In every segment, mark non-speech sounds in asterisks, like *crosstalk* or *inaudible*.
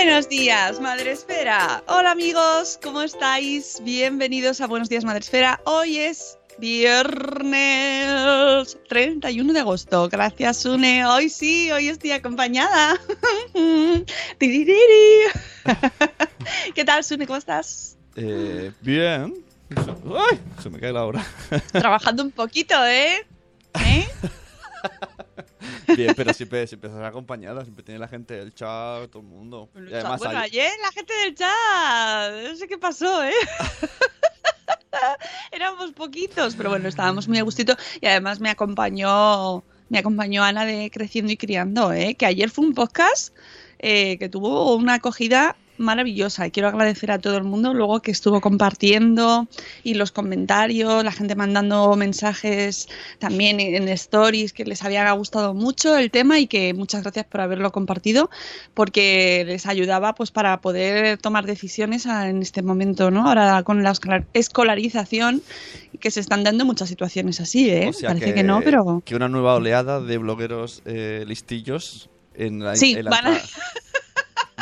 Buenos días, Madre Esfera. Hola amigos, ¿cómo estáis? Bienvenidos a Buenos días, Madre Esfera. Hoy es viernes 31 de agosto. Gracias, Sune. Hoy sí, hoy estoy acompañada. *laughs* *laughs* ¿Qué tal, Sune? ¿Cómo estás? Eh, bien. ¡Ay! Se me cae la hora. Trabajando un poquito, ¿eh? *laughs* ¿Eh? Bien, pero siempre, siempre estás acompañada, siempre tiene la gente del chat, todo el mundo. Y además bueno, hay- ayer la gente del chat, no sé qué pasó, ¿eh? *laughs* Éramos poquitos, pero bueno, estábamos muy a gustito y además me acompañó, me acompañó Ana de Creciendo y Criando, ¿eh? Que ayer fue un podcast eh, que tuvo una acogida maravillosa y quiero agradecer a todo el mundo luego que estuvo compartiendo y los comentarios, la gente mandando mensajes también en stories que les había gustado mucho el tema y que muchas gracias por haberlo compartido porque les ayudaba pues para poder tomar decisiones en este momento, ¿no? Ahora con la escolar- escolarización que se están dando muchas situaciones así, ¿eh? o sea Parece que, no, pero Que una nueva oleada de blogueros eh, listillos en la, Sí, en la van a-. *laughs*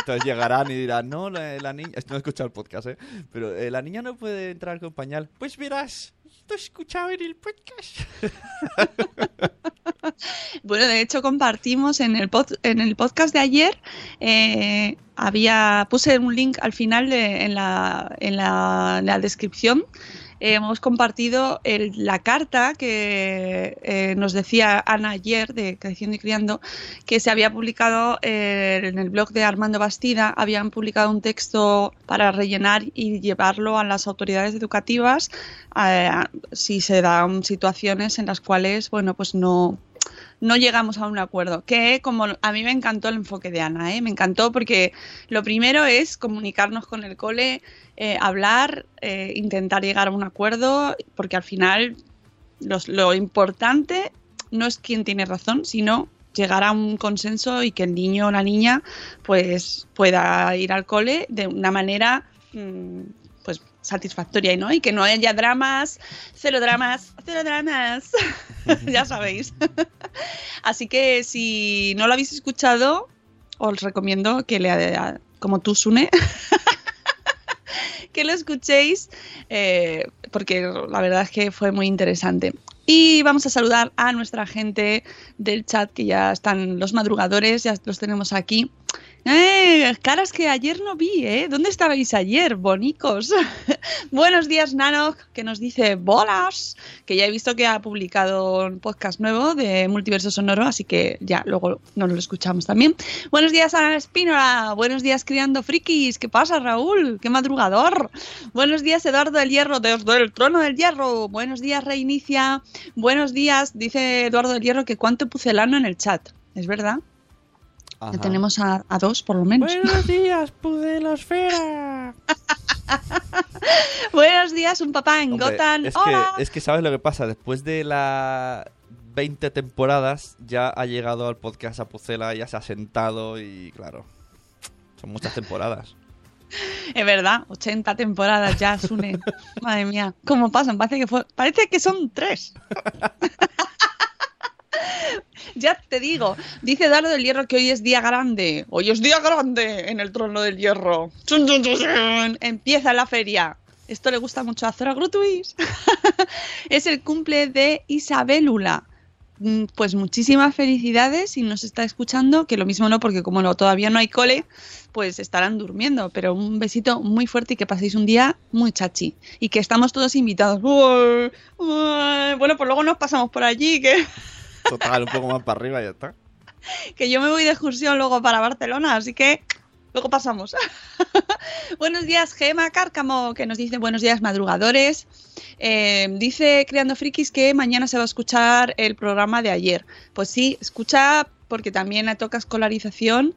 Entonces llegarán y dirán, no, la, la niña... No he escuchado el podcast, ¿eh? Pero eh, la niña no puede entrar con pañal. Pues verás, esto he escuchado en el podcast. *laughs* Bueno, de hecho compartimos en el, pod- en el podcast de ayer, eh, había puse un link al final de- en, la, en la descripción. Hemos compartido la carta que eh, nos decía Ana ayer de Creciendo y Criando, que se había publicado eh, en el blog de Armando Bastida, habían publicado un texto para rellenar y llevarlo a las autoridades educativas eh, si se dan situaciones en las cuales, bueno, pues no, no llegamos a un acuerdo. Que como a mí me encantó el enfoque de Ana, ¿eh? me encantó porque lo primero es comunicarnos con el cole, eh, hablar, eh, intentar llegar a un acuerdo, porque al final lo importante no es quién tiene razón, sino llegar a un consenso y que el niño o la niña pues pueda ir al cole de una manera mm, satisfactoria ¿no? y que no haya dramas, cero dramas, cero dramas, *laughs* ya sabéis. *laughs* Así que si no lo habéis escuchado, os recomiendo que le, como tú, Sune, *laughs* que lo escuchéis, eh, porque la verdad es que fue muy interesante. Y vamos a saludar a nuestra gente del chat, que ya están los madrugadores, ya los tenemos aquí. ¡Eh! Caras que ayer no vi, ¿eh? ¿Dónde estabais ayer, bonicos? *laughs* Buenos días, Nano, que nos dice bolas, que ya he visto que ha publicado un podcast nuevo de Multiverso Sonoro, así que ya luego nos lo escuchamos también. Buenos días, Ana Espínola. Buenos días, Criando Frikis. ¿Qué pasa, Raúl? ¡Qué madrugador! Buenos días, Eduardo del Hierro, desde el trono del Hierro. Buenos días, Reinicia. Buenos días, dice Eduardo del Hierro, que cuánto pucelano en el chat. ¿Es verdad? Ajá. Tenemos a, a dos, por lo menos. Buenos *laughs* días, Pudelosfera. *laughs* Buenos días, un papá en Hombre, Gotham. es, ¡Hola! que, es que sabes lo que pasa. Después de las 20 temporadas, ya ha llegado al podcast a Pucela, ya se ha sentado y claro, son muchas temporadas. Es verdad, 80 temporadas ya, Sune. *laughs* Madre mía, ¿cómo pasan? Parece que, fue- parece que son tres. *laughs* ya te digo, dice Eduardo del Hierro que hoy es día grande. Hoy es día grande en el trono del hierro. Empieza la feria. Esto le gusta mucho a Zora Grutuis. *laughs* es el cumple de Isabelula. Mm, Pues muchísimas felicidades si nos está escuchando, que lo mismo no, porque como no, todavía no hay cole, pues estarán durmiendo. Pero un besito muy fuerte y que paséis un día muy chachi. Y que estamos todos invitados. Bueno, pues luego nos pasamos por allí, que, *laughs* Total, un poco más para arriba y ya está. que yo me voy de excursión luego para Barcelona, así que luego pasamos. *laughs* buenos días, Gema Cárcamo, que nos dice buenos días, madrugadores. Eh, dice Creando Frikis que mañana se va a escuchar el programa de ayer. Pues sí, escucha porque también le toca escolarización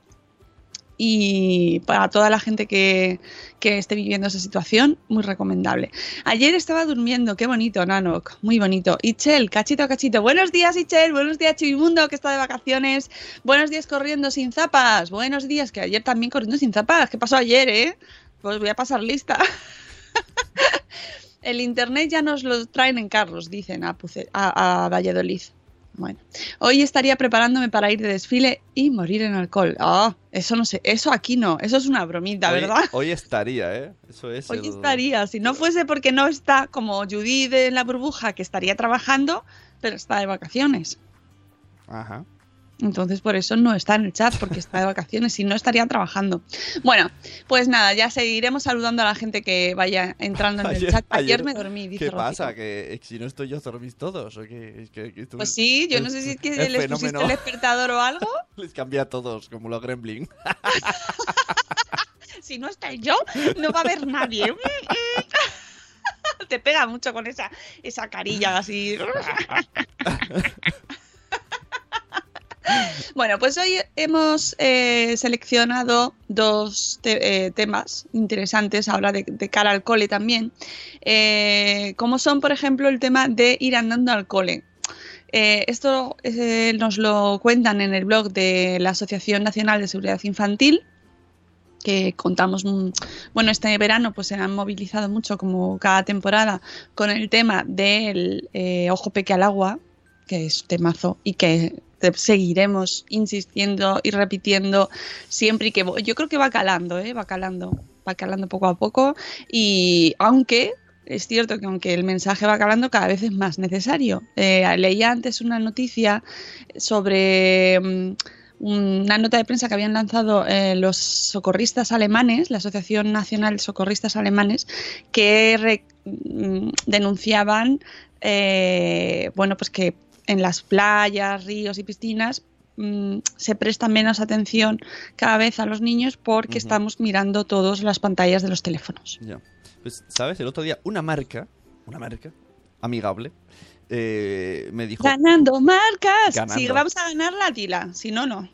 y para toda la gente que, que esté viviendo esa situación, muy recomendable. Ayer estaba durmiendo, qué bonito, Nanok, muy bonito. Ichel, cachito cachito. Buenos días, Ichel, buenos días, Chivimundo, que está de vacaciones. Buenos días corriendo sin zapas. Buenos días, que ayer también corriendo sin zapas. ¿Qué pasó ayer, eh? Pues voy a pasar lista. *laughs* El internet ya nos lo traen en carros, dicen a Valladolid. Bueno, hoy estaría preparándome para ir de desfile y morir en alcohol. Ah, eso no sé, eso aquí no, eso es una bromita, Hoy- ¿verdad? Hoy estaría, ¿eh? Eso es. Hoy el- estaría, si no fuese porque no está como Judith en la burbuja, que estaría trabajando, pero está de vacaciones. Ajá. Entonces por eso no está en el chat, porque está de vacaciones y no estaría trabajando. Bueno, pues nada, ya seguiremos saludando a la gente que vaya entrando en el chat. Ayer, me dormí, dice ¿Qué Rocío. pasa? ¿Que eh, si no estoy yo, dormís todos? ¿O que- que tú- Pues sí, yo no sé si es que el les pusiste el despertador o algo. *laughs* Les cambia a todos, como los Gremlin. *laughs* Si no estoy yo, no va a haber nadie. *laughs* Te pega mucho con esa, esa carilla así. *laughs* Bueno, pues hoy hemos eh, seleccionado dos eh, temas interesantes ahora de, cara al cole también, eh, como son, por ejemplo, el tema de ir andando al cole. Esto nos lo cuentan en el blog de la Asociación Nacional de Seguridad Infantil, que contamos, mm, bueno, este verano pues se han movilizado mucho como cada temporada con el tema del ojo peque al agua, que es temazo y que seguiremos insistiendo y repitiendo siempre y que yo creo que va calando, ¿eh? va calando, va calando poco a poco y aunque es cierto que aunque el mensaje va calando cada vez es más necesario. Eh, leía antes una noticia sobre mm, una nota de prensa que habían lanzado eh, los socorristas alemanes, la Asociación Nacional de Socorristas Alemanes, que mm, denunciaban, eh, bueno, pues que en las playas, ríos y piscinas mm, se presta menos atención cada vez a los niños porque estamos mirando todos las pantallas de los teléfonos. Ya. Pues, ¿sabes? El otro día, una marca, una marca amigable, eh, me dijo. Ganando marcas. Si vamos a ganar la tila, si no, no.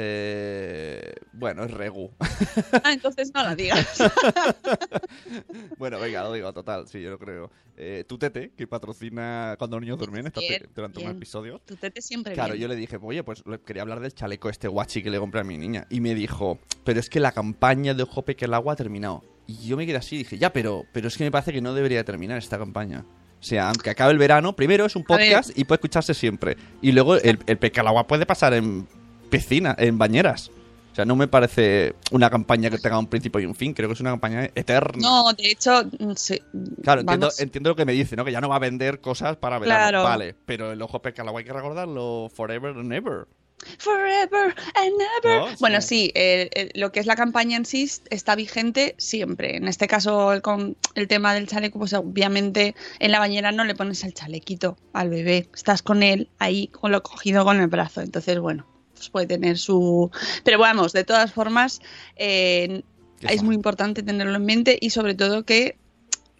Eh, bueno, es Regu. *laughs* Ah, entonces no la digas. *laughs* bueno, venga, lo digo, total, sí, yo lo creo. Eh, Tutete, que patrocina cuando los niños duermen Bien, te- durante bien. un episodio. Tu tete siempre Claro, bien. yo le dije, oye, pues quería hablar del chaleco este guachi que le compré a mi niña. Y me dijo, pero es que la campaña de Ojo Peque el Agua ha terminado. Y yo me quedé así y dije, ya, pero, pero es que me parece que no debería terminar esta campaña. O sea, aunque acabe el verano, primero es un podcast y puede escucharse siempre. Y luego el, el Peque al Agua puede pasar en piscina, en bañeras. O sea, no me parece una campaña que tenga un principio y un fin. Creo que es una campaña eterna. No, de hecho, mm, sí, Claro, entiendo, entiendo lo que me dice, ¿no? Que ya no va a vender cosas para verano. Claro. Vale, pero el ojo peca hay que recordarlo forever and ever. Forever and ever. No, sí. Bueno, sí, eh, eh, lo que es la campaña en sí está vigente siempre. En este caso, el, con el tema del chaleco, pues obviamente en la bañera no le pones el chalequito al bebé. Estás con él ahí, con lo cogido con el brazo. Entonces, bueno, pues puede tener su. Pero vamos, de todas formas, eh, es muy importante tenerlo en mente y sobre todo que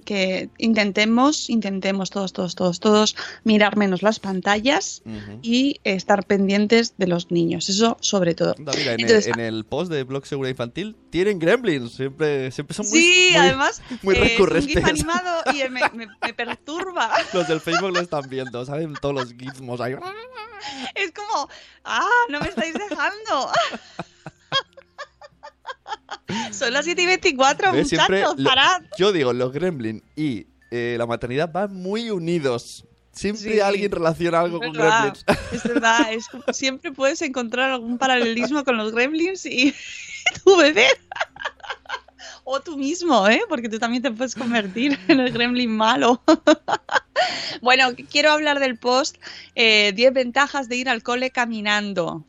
que intentemos, intentemos todos, todos, todos, todos mirar menos las pantallas Ujú. y estar pendientes de los niños. Eso sobre todo. Anda, mira, en, Entonces- el, en el post de Blog Seguridad Infantil tienen gremlins. Siempre, siempre son muy, Sí, muy- además muy eh, es un recurrentes. GIF *laughs* animado y me, me- me perturba. Los del Facebook lo están viendo, ¿saben? Todos los gizmos ahí. Es como, ah, no me estáis dejando. *laughs* *laughs* Son las 7 y 24, ¿Ves? Siempre muchachos, lo- parad. yo digo, los gremlin y eh, la maternidad van muy unidos. Siempre Sí. alguien relaciona algo con verdad, gremlins. *laughs* es verdad, es como- siempre puedes encontrar algún paralelismo con los gremlins y *laughs* tu bebé. O tú mismo, ¿eh? Porque tú también te puedes convertir en el gremlin malo. bueno, quiero hablar del post eh, 10 ventajas de ir al cole caminando.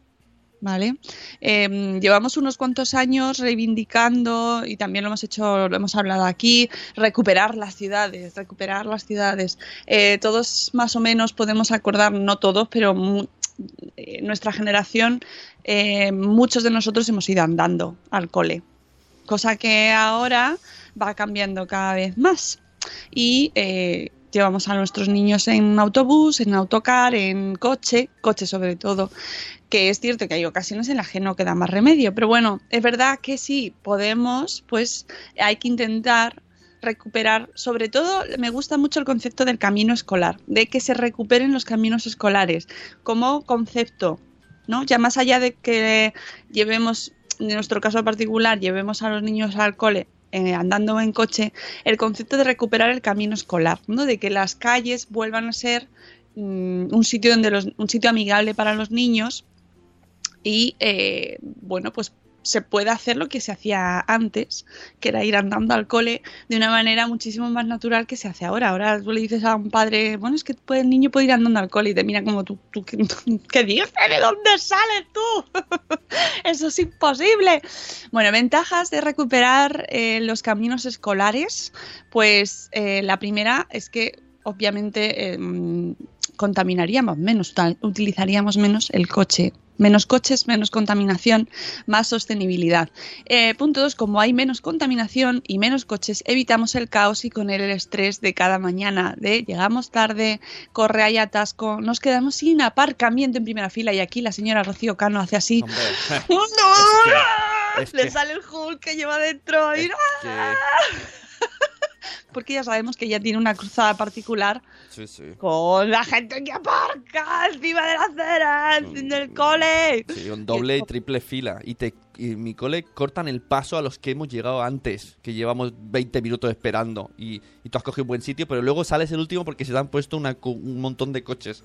¿Vale? Eh, llevamos unos cuantos años reivindicando, y también lo hemos hecho, lo hemos hablado aquí, recuperar las ciudades, recuperar las ciudades. Eh, todos más o menos podemos acordar, no todos, pero eh, nuestra generación, eh, muchos de nosotros hemos ido andando al cole, cosa que ahora va cambiando cada vez más. Y eh, llevamos a nuestros niños en autobús, en autocar, en coche, coche sobre todo, que es cierto que hay ocasiones en las que no queda más remedio, pero bueno, es verdad que si podemos, pues hay que intentar recuperar, sobre todo me gusta mucho el concepto del camino escolar, de que se recuperen los caminos escolares como concepto, ¿no? Ya más allá de que llevemos, en nuestro caso particular, llevemos a los niños al cole eh, andando en coche, el concepto de recuperar el camino escolar, ¿no? De que las calles vuelvan a ser mm, un sitio donde los, un sitio amigable para los niños y eh, bueno pues se puede hacer lo que se hacía antes, que era ir andando al cole de una manera muchísimo más natural que se hace ahora. Ahora tú le dices a un padre, bueno, es que el niño puede ir andando al cole y te mira como tú, tú ¿qué, *laughs* ¿qué dices? ¿De dónde sales tú? *laughs* Eso es imposible. Bueno, ventajas de recuperar eh, los caminos escolares, pues eh, la primera es que obviamente eh, contaminaríamos menos, utilizaríamos menos el coche. Menos coches, menos contaminación, más sostenibilidad. Eh, punto dos, como hay menos contaminación y menos coches, evitamos el caos y con él el estrés de cada mañana, de llegamos tarde, corre hay atasco, nos quedamos sin aparcamiento en primera fila y aquí la señora Rocío Cano hace así. Hombre, *laughs* ¡No! es Le que- sale el Hulk que lleva dentro. y- es que- Porque ya sabemos que ella tiene una cruzada particular sí, sí. con la gente que aparca encima de la acera, en el cole. Sí, un doble y triple fila. Y, te, y mi cole cortan el paso a los que hemos llegado antes, que llevamos 20 minutos esperando. Y, y tú has cogido un buen sitio, pero luego sales el último porque se te han puesto una un montón de coches.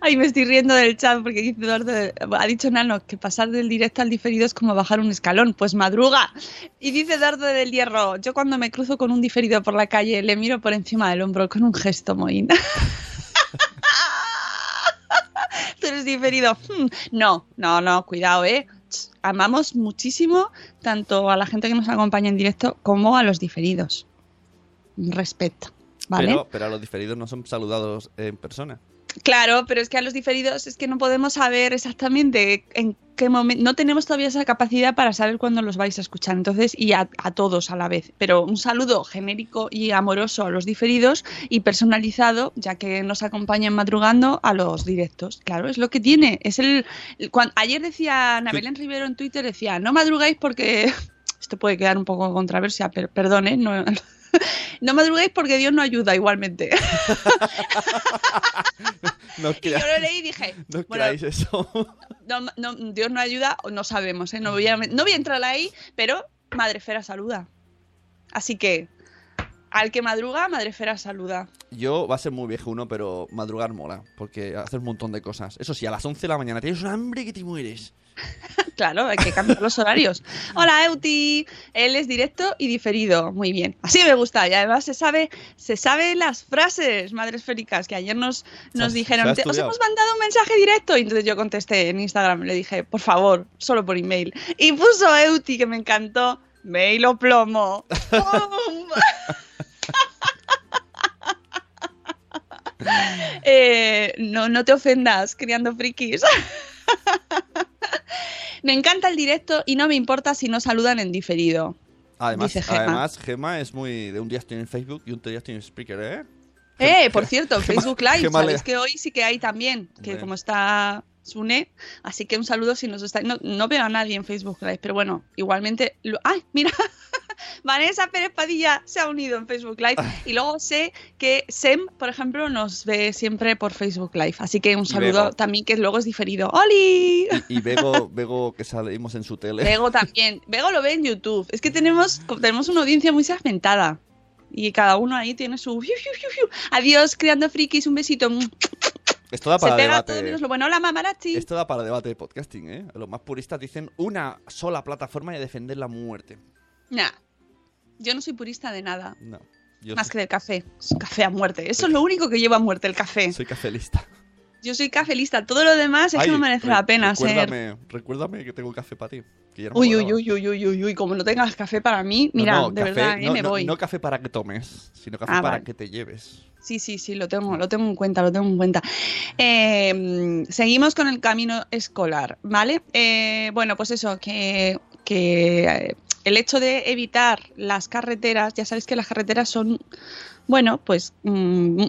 Ay, me estoy riendo del chat porque dice Eduardo, ha dicho Nano que pasar del directo al diferido es como bajar un escalón, pues madruga. Y dice Eduardo del Hierro, yo cuando me cruzo con un diferido por la calle le miro por encima del hombro con un gesto moín. *laughs* Tú eres diferido. Hmm, No, no, no, cuidado, eh. Amamos muchísimo tanto a la gente que nos acompaña en directo como a los diferidos. Respeto, ¿vale? Pero, pero a los diferidos no son saludados en persona. Claro, pero es que a los diferidos es que no podemos saber exactamente en qué momento, no tenemos todavía esa capacidad para saber cuándo los vais a escuchar, entonces, y a, a todos a la vez. Pero un saludo genérico y amoroso a los diferidos y personalizado, ya que nos acompañan madrugando a los directos. Claro, es lo que tiene. Es el, ayer decía Ana. Belén Rivero en Twitter, decía, no madrugáis porque *laughs* esto puede quedar un poco controversia, pero perdón, ¿eh? No, *laughs* no madruguéis porque Dios no ayuda igualmente. *laughs* No, Y yo lo leí y dije, no bueno, creáis eso. no, no, Dios no ayuda, o no sabemos, ¿eh? no, voy a, no voy a entrar ahí, pero Madre Fera saluda. Así que, al que madruga, Madre Fera saluda. Yo va a ser muy viejo uno, pero madrugar mola, porque haces un montón de cosas. Eso sí, a las 11 de la mañana tienes un hambre que te mueres. *laughs* Claro, hay que cambiar los horarios. Hola, Euti. Él es directo y diferido. Muy bien. Así me gusta. Y además se sabe, se sabe las frases, madres féricas, que ayer nos, nos dijeron, se ha "Te- os estudiado". hemos mandado un mensaje directo. Y entonces yo contesté en Instagram, le dije, por favor, solo por email. Y puso Euti, que me encantó. Mail o plomo. *laughs* Eh, no, no te ofendas criando frikis. *laughs* *laughs* me encanta el directo y no me importa si no saludan en diferido. Además, Dice Gema. además, Gema es muy de un día estoy en Facebook y otro día estoy en Spreaker, ¿eh? Eh, por cierto, Facebook Live, le- sabéis que hoy sí que hay también, que como está Sune, así que un saludo si nos está... No, no veo a nadie en Facebook Live, pero bueno, igualmente... lo- ¡Ay, mira! *laughs* Vanessa Pérez Padilla se ha unido en Facebook Live y luego sé que Sem, por ejemplo, nos ve siempre por Facebook Live. Así que un saludo Bego. también que luego es diferido. ¡Oli! Y Bego, Bego que salimos en su tele. Bego también. Bego lo ve en YouTube. Es que tenemos, tenemos una audiencia muy segmentada. Y cada uno ahí tiene su... Adiós, creando frikis, un besito. Esto da Se para pega debate. todo menos lo bueno. Hola, mamarachi. Esto da para debate de podcasting, ¿eh? Los más puristas dicen una sola plataforma y defender la muerte. Nah. Yo no soy purista de nada. No. Yo Más soy, que del café. Café a muerte. Eso es lo único que lleva a muerte, el café. soy cafelista. Yo soy cafelista. Todo lo demás es que no merece re- la pena ser. recuérdame, Recuérdame que tengo café para ti. que ya no me Uy, uy, uy, uy, uy, uy, uy, como no tengas café para mí, mira, no, de café- verdad, eh, me voy. No café para que tomes, sino café Ah, para vale. que te lleves. Sí, sí, sí, lo tengo, lo tengo en cuenta, lo tengo en cuenta. Eh, mm, seguimos con el camino escolar, ¿vale? Eh, bueno, pues eso, que, que eh, el hecho de evitar las carreteras, ya sabéis que las carreteras son, bueno, pues mm, mm,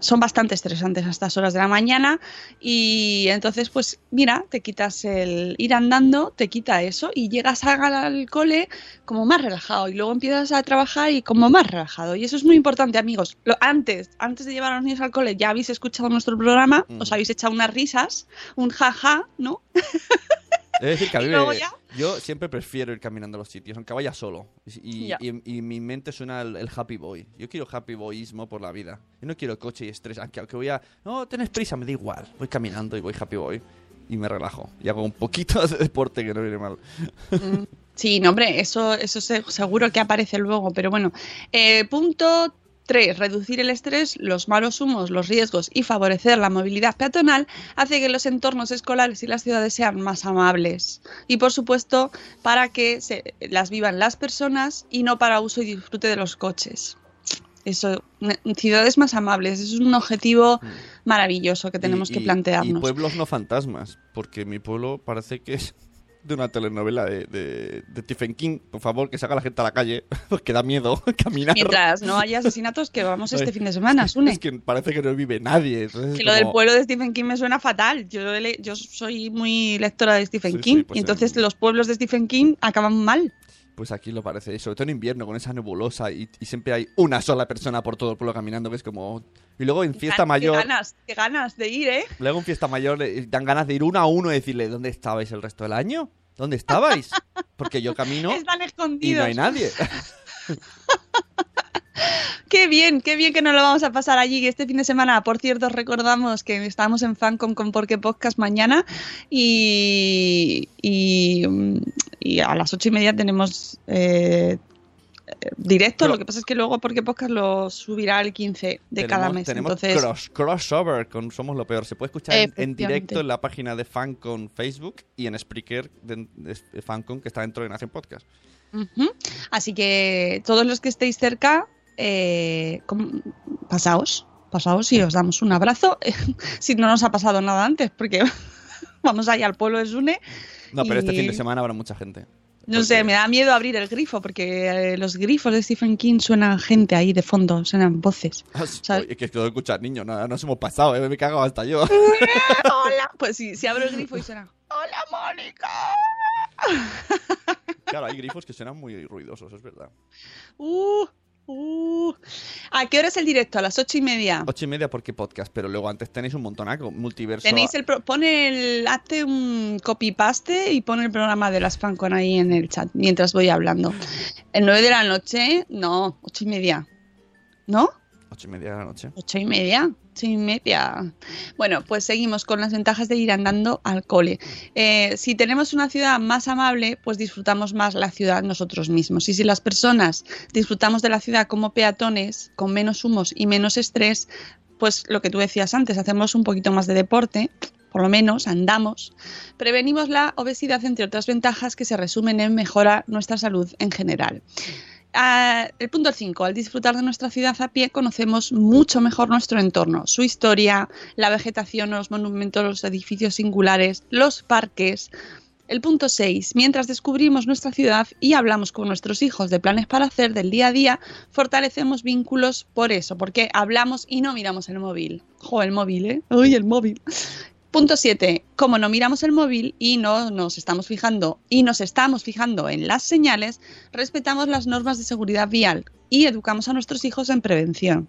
son bastante estresantes a estas horas de la mañana y entonces, pues mira, te quitas el ir andando, te quita eso y llegas al cole como más relajado y luego empiezas a trabajar y como más relajado. Y eso es muy importante, amigos. Lo, antes, antes de llevar a los niños al cole, ya habéis escuchado nuestro programa, Mm. os habéis echado unas risas, un jaja, ¿no? *laughs* Es decir, que a *laughs* mí me- ya. yo siempre prefiero ir caminando a los sitios, aunque vaya solo. Y, y, y- y mi mente suena el, el happy boy. Yo quiero happy boyismo por la vida. Yo no quiero coche y estrés. Aunque, aunque voy a. No, tenés prisa, me da igual. Voy caminando y voy happy boy. Y me relajo. Y hago un poquito *laughs* de deporte que no viene mal. Mm, Sí, no, hombre, eso, eso se- seguro que aparece luego, pero bueno. Eh, punto 3. Reducir el estrés, los malos humos, los riesgos y favorecer la movilidad peatonal hace que los entornos escolares y las ciudades sean más amables. Y por supuesto, para que se, las vivan las personas y no para uso y disfrute de los coches. Eso, ciudades más amables, es un objetivo maravilloso que tenemos Y- que plantearnos. Y pueblos no fantasmas. Porque mi pueblo parece que es de una telenovela de, de, de Stephen King. Por favor, que salga la gente a la calle. *laughs* Porque da miedo *laughs* caminar. Mientras no haya asesinatos, que vamos este fin de semana, Sune. Es que parece que no vive nadie. Que lo del pueblo de Stephen King me suena fatal. Yo, yo soy muy lectora de Stephen Sí, sí, King pues y entonces en- los pueblos de Stephen King acaban mal. Pues aquí lo parece, sobre todo en invierno, con esa nebulosa y, y siempre hay una sola persona por todo el pueblo caminando, que es como... Y luego en fiesta Qué mayor, ganas, qué ganas de ir, ¿eh? luego en fiesta mayor eh, dan ganas de ir uno a uno y decirle, ¿dónde estabais el resto del año? ¿Dónde estabais? *laughs* Porque yo camino Están y escondidos. no hay nadie. *laughs* Qué bien, qué bien que nos lo vamos a pasar allí este fin de semana. Por cierto, os recordamos que estamos en Fancon con Porque Podcast mañana y, y, mm, y a las ocho y media tenemos eh, directo. Lo que pasa es que luego Porque Podcast lo subirá el 15 de cada mes. Tenemos Entonces, cross- crossover con Somos lo Peor. Se puede escuchar en, directo en la página de Fancon Facebook y en Spreaker de, de Fancon, que está dentro de Nación Podcast. Así que todos los que estéis cerca, eh, pasaos, pasaos y os damos un abrazo. *laughs* si no nos ha pasado nada antes, porque *laughs* vamos allá al pueblo de Sune. No, pero este fin de semana habrá mucha gente. No Porque- sé, me da miedo abrir el grifo, porque eh, los grifos de Stephen King suenan gente ahí de fondo, suenan voces. *laughs* Ah. Oye, que todo escuchar niños, no, nos hemos pasado, eh, me cago hasta yo. ¡Hola! Pues sí, si abro el grifo y suena ¡Hola, Mónica! Claro, hay grifos que suenan muy ruidosos, es verdad. Uh, uh. ¿A qué hora es el directo? A las ocho y media. Ocho y media porque podcast, pero luego antes tenéis un montonaco, multiverso. Tenéis el pro- pone el hazte un copy paste y pone el programa de las Fancon ahí en el chat mientras voy hablando. El 9 de la noche, no, ocho y media. ¿No? Ocho y media de la noche. Ocho y media. Y media. Bueno, pues seguimos con las ventajas de ir andando al cole. Eh, si tenemos una ciudad más amable, pues disfrutamos más la ciudad nosotros mismos. Y si las personas disfrutamos de la ciudad como peatones, con menos humos y menos estrés, pues lo que tú decías antes, hacemos un poquito más de deporte, por lo menos andamos, prevenimos la obesidad, entre otras ventajas que se resumen en mejorar nuestra salud en general. El punto 5. Al disfrutar de nuestra ciudad a pie, conocemos mucho mejor nuestro entorno, su historia, la vegetación, los monumentos, los edificios singulares, los parques. El punto 6. Mientras descubrimos nuestra ciudad y hablamos con nuestros hijos de planes para hacer del día a día, fortalecemos vínculos por eso, porque hablamos y no miramos el móvil. Jo, el móvil, ¿eh? Uy, el móvil. Punto 7. Como no miramos el móvil y no nos estamos fijando y nos estamos fijando en las señales, respetamos las normas de seguridad vial y educamos a nuestros hijos en prevención.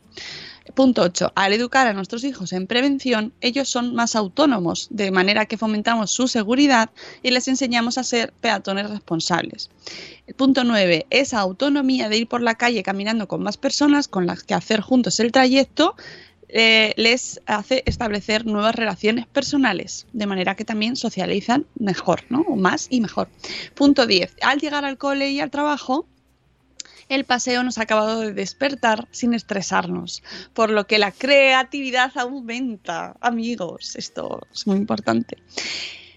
Punto 8. Al educar a nuestros hijos en prevención, ellos son más autónomos, de manera que fomentamos su seguridad y les enseñamos a ser peatones responsables. Punto 9. Esa autonomía de ir por la calle caminando con más personas con las que hacer juntos el trayecto eh, les hace establecer nuevas relaciones personales, de manera que también socializan mejor, ¿no? Más y mejor. Punto 10. Al llegar al cole y al trabajo, el paseo nos ha acabado de despertar sin estresarnos, por lo que la creatividad aumenta. Amigos, esto es muy importante.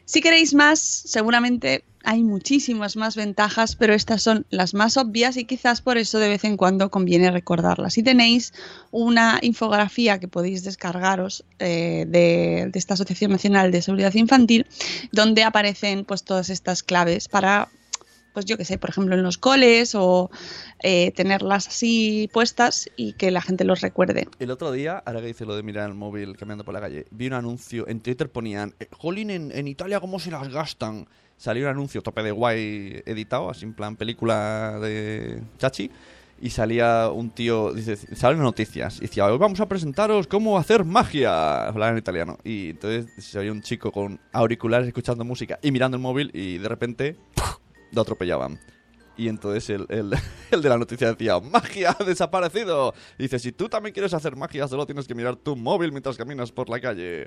Si queréis más, seguramente hay muchísimas más ventajas, pero estas son las más obvias y quizás por eso de vez en cuando conviene recordarlas. Si tenéis una infografía que podéis descargaros eh, de, de esta Asociación Nacional de Seguridad Infantil, donde aparecen pues todas estas claves para pues yo qué sé, por ejemplo en los coles o eh, tenerlas así puestas y que la gente los recuerde. El otro día, ahora que dice lo de mirar el móvil caminando por la calle, vi un anuncio, en Twitter ponían, eh, Jolín, en, en Italia cómo se las gastan. Salió un anuncio tope de guay editado, así en plan película de chachi. Y salía un tío, dice, salen noticias. Y decía, hoy vamos a presentaros cómo hacer magia. Hablar en italiano. Y entonces se veía un chico con auriculares escuchando música y mirando el móvil y de repente lo atropellaban. Y entonces el, el- *laughs* el de la noticia decía, magia ha desaparecido. Y dice, si tú también quieres hacer magia, solo tienes que mirar tu móvil mientras caminas por la calle.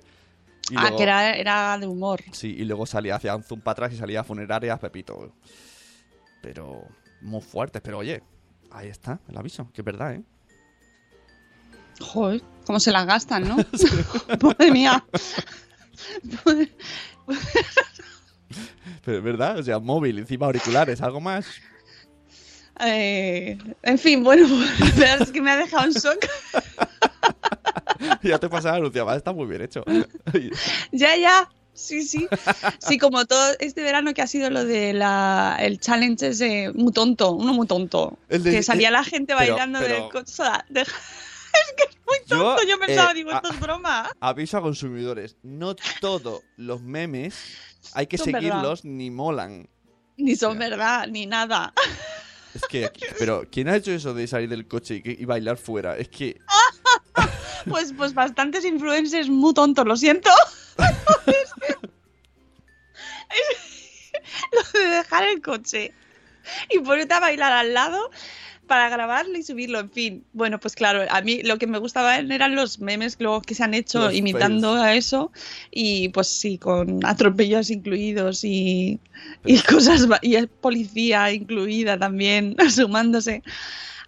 Y ah, luego- que era, era de humor. Sí, y luego salía, hacía un zoom para atrás y salía funeraria Pepito. Pero muy fuerte, pero oye, ahí está el aviso, que es verdad, ¿eh? Joder, cómo se las gastan, ¿no? *laughs* *laughs* Madre mía. *laughs* Pero es verdad, o sea, móvil, encima auriculares, algo más. Eh, en fin, bueno, *laughs* pues, es que me ha dejado en shock. *laughs* ya te pasaba anunciaba, está muy bien hecho. ya, ya. Sí, sí. Sí, como todo este verano que ha sido lo de la, el challenge ese muy tonto, uno muy tonto. De- que salía eh, la gente bailando pero- sea, deja- Es que es muy tonto. Yo, pensaba, eh, digo, a- esto es broma. Aviso a consumidores, no todos los memes hay que Son verdad. seguirlos ni molan. Ni son verdad, ni nada. Es que, pero ¿quién ha hecho eso de salir del coche y, y bailar fuera? Es que *laughs* Pues, pues bastantes influencers muy tontos, lo siento. *laughs* *laughs* lo de dejar el coche y ponerte a bailar al lado para grabarlo y subirlo, en fin. Bueno, pues claro, a mí lo que me gustaban eran los memes luego que se han hecho Los imitando a eso y pues sí, con atropellos incluidos y, y cosas, y es policía incluida también, *laughs* sumándose.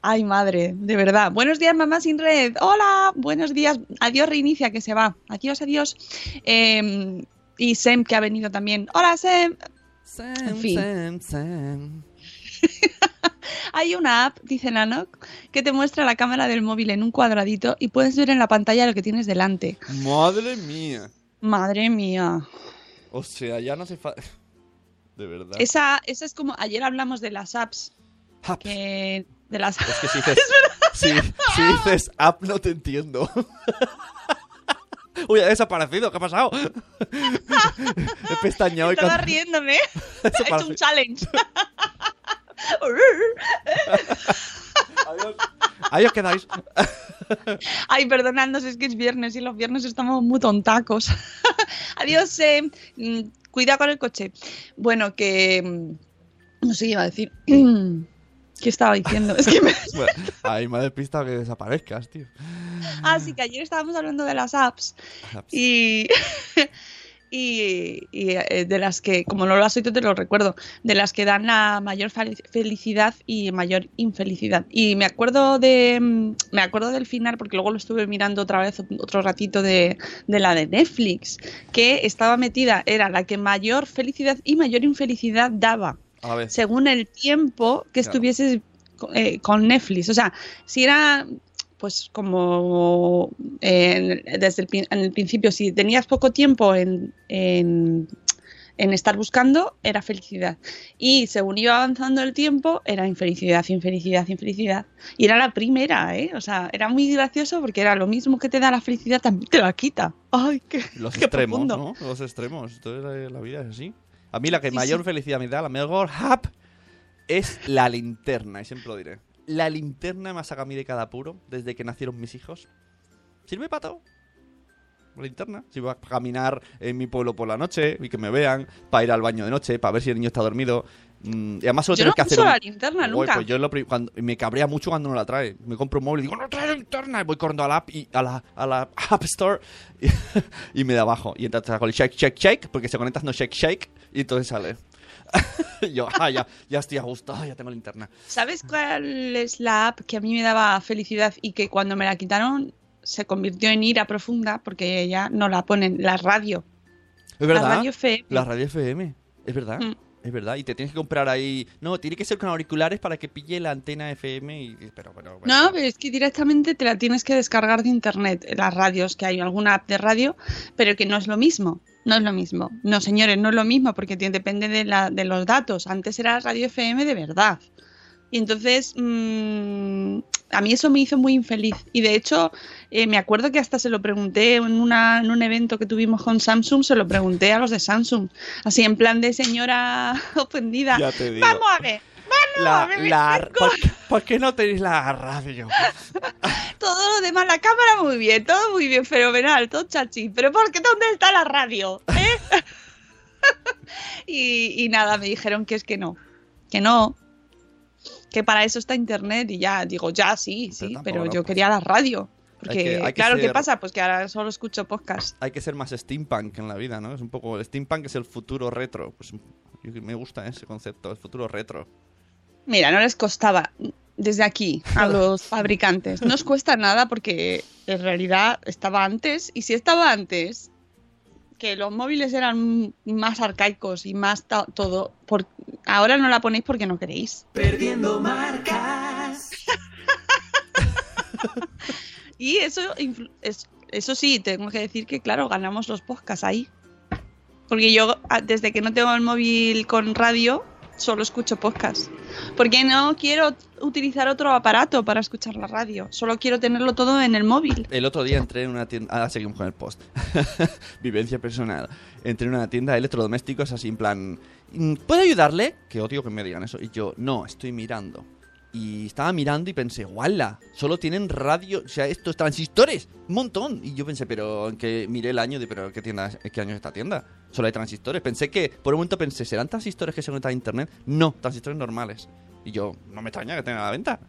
Ay, madre, de verdad. Buenos días, mamá sin red. Hola, buenos días. Adiós, reinicia, que se va. Adiós, adiós. Eh, y Sem, que ha venido también. Hola, Sem. En fin. Sam, Sam. *laughs* Hay una app, dice Nanok, que te muestra la cámara del móvil en un cuadradito y puedes ver en la pantalla lo que tienes delante. Madre mía. Madre mía. O sea, ya no hace falta. *laughs* De verdad. Esa, esa es como. Ayer hablamos de las apps. Apps. Que, de las Es que si *laughs* dices, si, si dices app no te entiendo. *laughs* Uy, ha desaparecido, ¿qué ha pasado? He pestañado y Estaba cuando- riéndome. He hecho un challenge. Adiós. Ahí os quedáis. *laughs* Ay, perdonadnos, es que es viernes y los viernes estamos muy tontacos. *laughs* Adiós, eh, mm, cuidado con el coche. Bueno, que. mm, No sé qué iba a decir. *clears throat* ¿Qué estaba diciendo? Es que me... *laughs* Ahí me ha despistado que desaparezcas, tío. Ah, sí, que ayer estábamos hablando de las apps Apps. y. Y, y, eh, de las que, como no lo has oído, te lo recuerdo, de las que dan la mayor fel- felicidad y mayor infelicidad. Y me acuerdo de mm, me acuerdo del final, porque luego lo estuve mirando otra vez otro ratito de, de la de Netflix, que estaba metida, era la que mayor felicidad y mayor infelicidad daba A ver. según el tiempo que Claro. estuvieses eh, con Netflix. O sea, si era pues como eh, desde el, en el principio, si tenías poco tiempo en, en, en estar buscando era felicidad. Y según iba avanzando el tiempo, era infelicidad, infelicidad, infelicidad. Y era la primera, ¿eh? O sea, era muy gracioso porque era lo mismo que te da la felicidad, también te la quita. ¡Ay, qué, Los qué extremos, profundo! ¿no? Los extremos. Entonces la, la vida es así. A mí la que Sí, mayor sí. felicidad me da, la mejor hap, es la linterna, y siempre lo diré. La linterna me ha sacado a mí de cada apuro desde que nacieron mis hijos. Sirve para todo. La linterna. Si voy a caminar en mi pueblo por la noche y que me vean, para ir al baño de noche, para ver si el niño está dormido. Mm, y además solo Yo no que hacer uso un- la linterna nunca. pues yo lo cuando, me cabrea mucho cuando no la trae. Me compro un móvil y digo, no trae linterna. Y voy corriendo a la app, y, a la, a la *laughs* App Store y, *laughs* y me da abajo. Y entonces hago el shake, shake, shake, porque se conecta haciendo shake, shake, y entonces sale. *laughs* Yo, ah, ya, ya estoy a gusto, ah, ya tengo linterna. ¿Sabes cuál es la app que a mí me daba felicidad y que cuando me la quitaron se convirtió en ira profunda porque ya no la ponen? La radio. Es verdad. La radio FM. La radio FM, es verdad. Mm. Es verdad, y te tienes que comprar ahí. No, tiene que ser con auriculares para que pille la antena FM. Y... Pero, pero- No, pero es que directamente te la tienes que descargar de internet, las radios, que hay alguna app de radio, pero que no es lo mismo. No es lo mismo. No, señores, no es lo mismo porque depende de, la, de los datos. Antes era radio FM de verdad. Y entonces, mm, a mí eso me hizo muy infeliz. Y de hecho, eh, me acuerdo que hasta se lo pregunté en, una, en un evento que tuvimos con Samsung, se lo pregunté a los de Samsung. Así en plan de señora *laughs* ofendida. Ya te digo. Vamos a ver, La, la- ¿por, qué, por qué no tenéis la radio? *laughs* todo lo demás, la cámara muy bien, todo muy bien, fenomenal, todo chachi. Pero ¿por qué dónde está la radio? ¿Eh? *laughs* y, y nada, me dijeron que es que no, que no, que para eso está internet y ya, digo, ya sí, sí, pero no, yo pues. quería la radio. Porque, Hay que- hay que claro, ¿qué ser- pasa? Pues que ahora solo escucho podcast. hay que ser más steampunk en la vida, ¿no? Es un poco. El steampunk es el futuro retro. Pues me gusta ese concepto, el futuro retro. Mira, no les costaba desde aquí a los fabricantes. No os cuesta nada porque en realidad estaba antes y si estaba antes que los móviles eran más arcaicos y más todo, por, ahora no la ponéis porque no queréis. Perdiendo marcas. *laughs* y eso, eso sí, tengo que decir que claro, ganamos los podcasts ahí. Porque yo, desde que no tengo el móvil con radio, solo escucho podcast. Porque no quiero utilizar otro aparato para escuchar la radio. Solo quiero tenerlo todo en el móvil. El otro día entré en una tienda. Ahora seguimos con el post. *laughs* Vivencia personal. Entré en una tienda de electrodomésticos así en plan. "Mm, ¿Puedo ayudarle? Que odio que me digan eso. Y yo, no, estoy mirando. Y estaba mirando y pensé, ¡guala! Solo tienen radio, o sea, estos transistores, un montón. Y yo pensé, pero que miré el año de, pero ¿qué tienda, qué año es esta tienda? Solo hay transistores. Pensé que, por un momento pensé, ¿serán transistores que se conectan a internet? No, transistores normales. Y yo, no me extraña que tengan a la venta.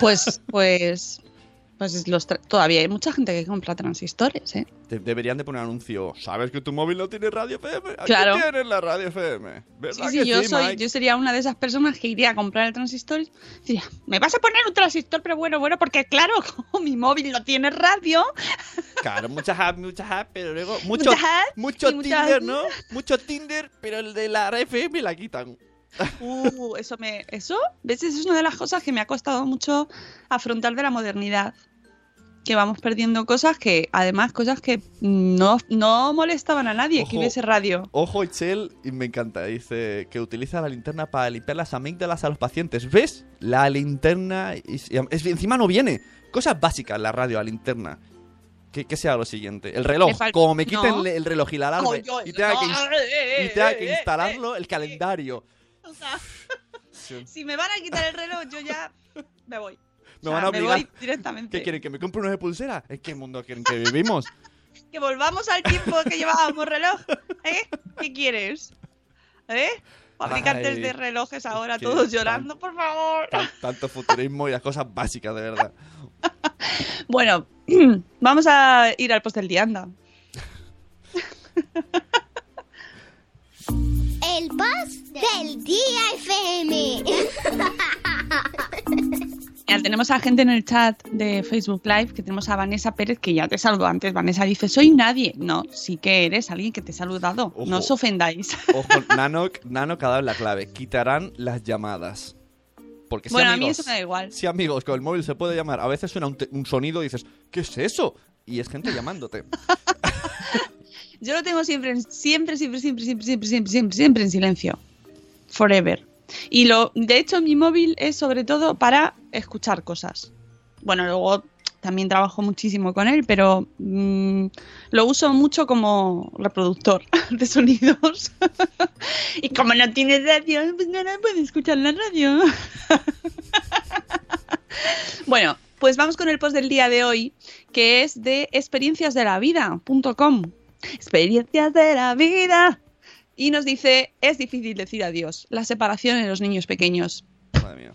Pues, pues, pues los todavía hay mucha gente que compra transistores, ¿eh? De- deberían de poner anuncio. ¿Sabes que tu móvil no tiene radio FM? Aquí Claro. tienes la radio FM. ¿Verdad Sí, sí, yo sí, soy, Mike? yo sería una de esas personas que iría a comprar el transistor y diría, ¿me vas a poner un transistor? Pero bueno, bueno, porque claro, *laughs* como mi móvil no tiene radio, Claro, muchas apps, muchas apps, pero luego... *laughs* Mucho, Muchas apps mucho Tinder, ¿no? Mucho Tinder, pero el de la FM la quitan. *laughs* Uh, eso me. Eso, ¿ves? Eso es una de las cosas que me ha costado mucho afrontar de la modernidad. Que vamos perdiendo cosas que, además, cosas que no, no molestaban a nadie que Ojo. hubiese radio. Ojo, Ichel, y me encanta, dice que utiliza la linterna para limpiar las amígdalas a los pacientes. ¿Ves? La linterna... Es, es- encima no viene. Cosas básicas, la radio, la linterna. ¿Qué, qué sea lo siguiente? El reloj. Como me quiten No. el, el reloj y la alarma y tenga que, no, ins- eh, y tenga eh, que eh, instalarlo, el calendario. O sea, *laughs* si me van a quitar el reloj, yo ya me voy. Me O sea, van a me obligar. voy directamente. ¿Qué quieren? ¿Que me compre uno de pulsera? ¿En qué mundo quieren que vivimos? *laughs* Que volvamos al tiempo que llevábamos reloj. ¿Eh? ¿Qué quieres? ¿Eh? Fabricantes Ay, de relojes ahora, todos tan- llorando, por favor. Tan- tanto futurismo y las cosas básicas, de verdad. *laughs* Bueno, *clears throat* vamos a ir al *laughs* post del día, anda. El boss del día FM. Mira, tenemos a gente en el chat de Facebook Live, que tenemos a Vanessa Pérez, que ya te saludó antes. Vanessa dice, soy nadie. No, sí que eres alguien que te he saludado. Ojo. No os ofendáis. *laughs* Ojo, Nano, Nano ha dado la clave. Quitarán las llamadas. Porque si bueno, a mí eso me da igual. Si amigos, con el móvil se puede llamar. A veces suena un, sonido y dices, ¿qué es eso? Y es gente llamándote. *laughs* Yo lo tengo siempre, en- siempre, siempre, siempre, siempre, siempre, siempre, siempre, siempre en silencio. Forever. Y lo, de hecho, mi móvil es sobre todo para escuchar cosas. Bueno, luego también trabajo muchísimo con él, pero mm, lo uso mucho como reproductor *laughs* de sonidos. *laughs* y como no tiene radio, pues no, no puede escuchar la radio. *laughs* bueno, pues vamos con el post del día de hoy, que es de experienciasdelavida.com. Experiencias de la vida. Y nos dice, es difícil decir adiós, la separación en los niños pequeños. Madre mía.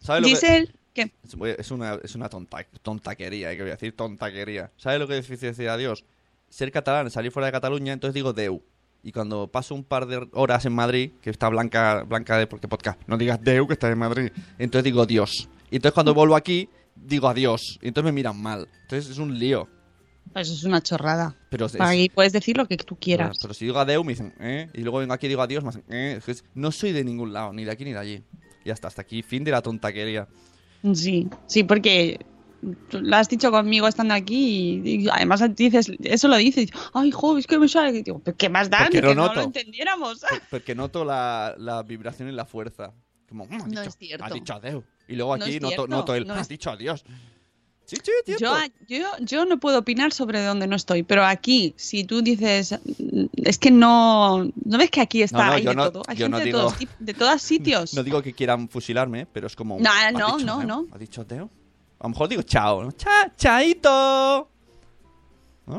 ¿Sabes lo que- Giselle, ¿qué? Es- una, es una tonta, tontaquería, ¿eh? que voy a decir tontaquería. ¿Sabes lo que es difícil decir adiós? Ser catalán, salir fuera de Cataluña, entonces digo Deu. Y cuando paso un par de horas en Madrid, que está Blanca, Blanca de porque podcast, no digas Deu que estás en Madrid. Entonces digo Dios. Y entonces cuando vuelvo aquí, digo adiós. Y entonces me miran mal. Entonces es un lío. Pues Eso es una chorrada. Pero es- Ahí puedes decir lo que tú quieras. Pero si digo adeu, me dicen, ¿eh? Y luego vengo aquí y digo adiós, me hacen, ¿eh? Es no soy de ningún lado, ni de aquí ni de allí. Y hasta, hasta aquí, fin de la tontaquería. Sí, sí, porque tú lo has dicho conmigo estando aquí y, y además dices, eso lo dices, ay, jo, es que me sale. Y digo, "¿Pero ¿qué más da? Porque Que lo no lo entendiéramos. Por- Porque noto la, la vibración y la fuerza. Como, "Mm, has No dicho- es cierto. Has dicho adeu. Y luego No aquí es noto, noto el, no has es- dicho adiós. Sí, sí. Yo, yo, yo no puedo opinar sobre dónde no estoy, pero aquí, si tú dices, es que no, ¿no ves que aquí está No, no, hay yo de no- todo? Hay gente digo- de, todos, de todos sitios. *laughs* No digo que quieran fusilarme, pero es como... No, ¿has no, dicho no. ¿Has dicho adeu? A lo mejor digo chao. Cha, chaito.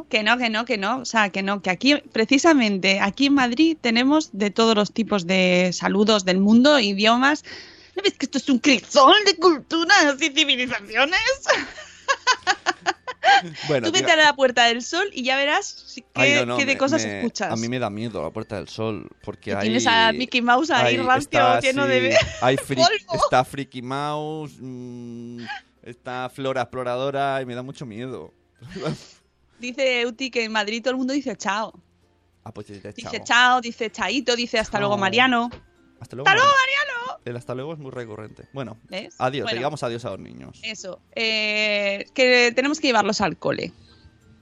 Que no, que no, que no. O sea, que no, que aquí, precisamente, aquí en Madrid tenemos de todos los tipos de saludos del mundo, idiomas. ¿No ves que esto es un crisol de culturas y civilizaciones? *laughs* *laughs* Bueno, Tú vete a la Puerta del Sol y ya verás qué, Ay, no, no, qué de me- cosas me- escuchas. A mí me da miedo la Puerta del Sol, porque hay... tienes a Mickey Mouse ahí rancio, lleno de- así, *laughs* hay. Está Freaky Mouse, mm, está Flora Exploradora y me da mucho miedo. *laughs* Dice Euti que en Madrid todo el mundo dice chao. ah, pues dice Dice chao. chao, dice chaito, dice hasta Chao. luego Mariano. Hasta luego. ¡Hasta luego, Mariano! El hasta luego es muy recurrente. Bueno, ¿Ves? adiós, Bueno. digamos adiós a los niños. Eso, eh, que tenemos que llevarlos al cole.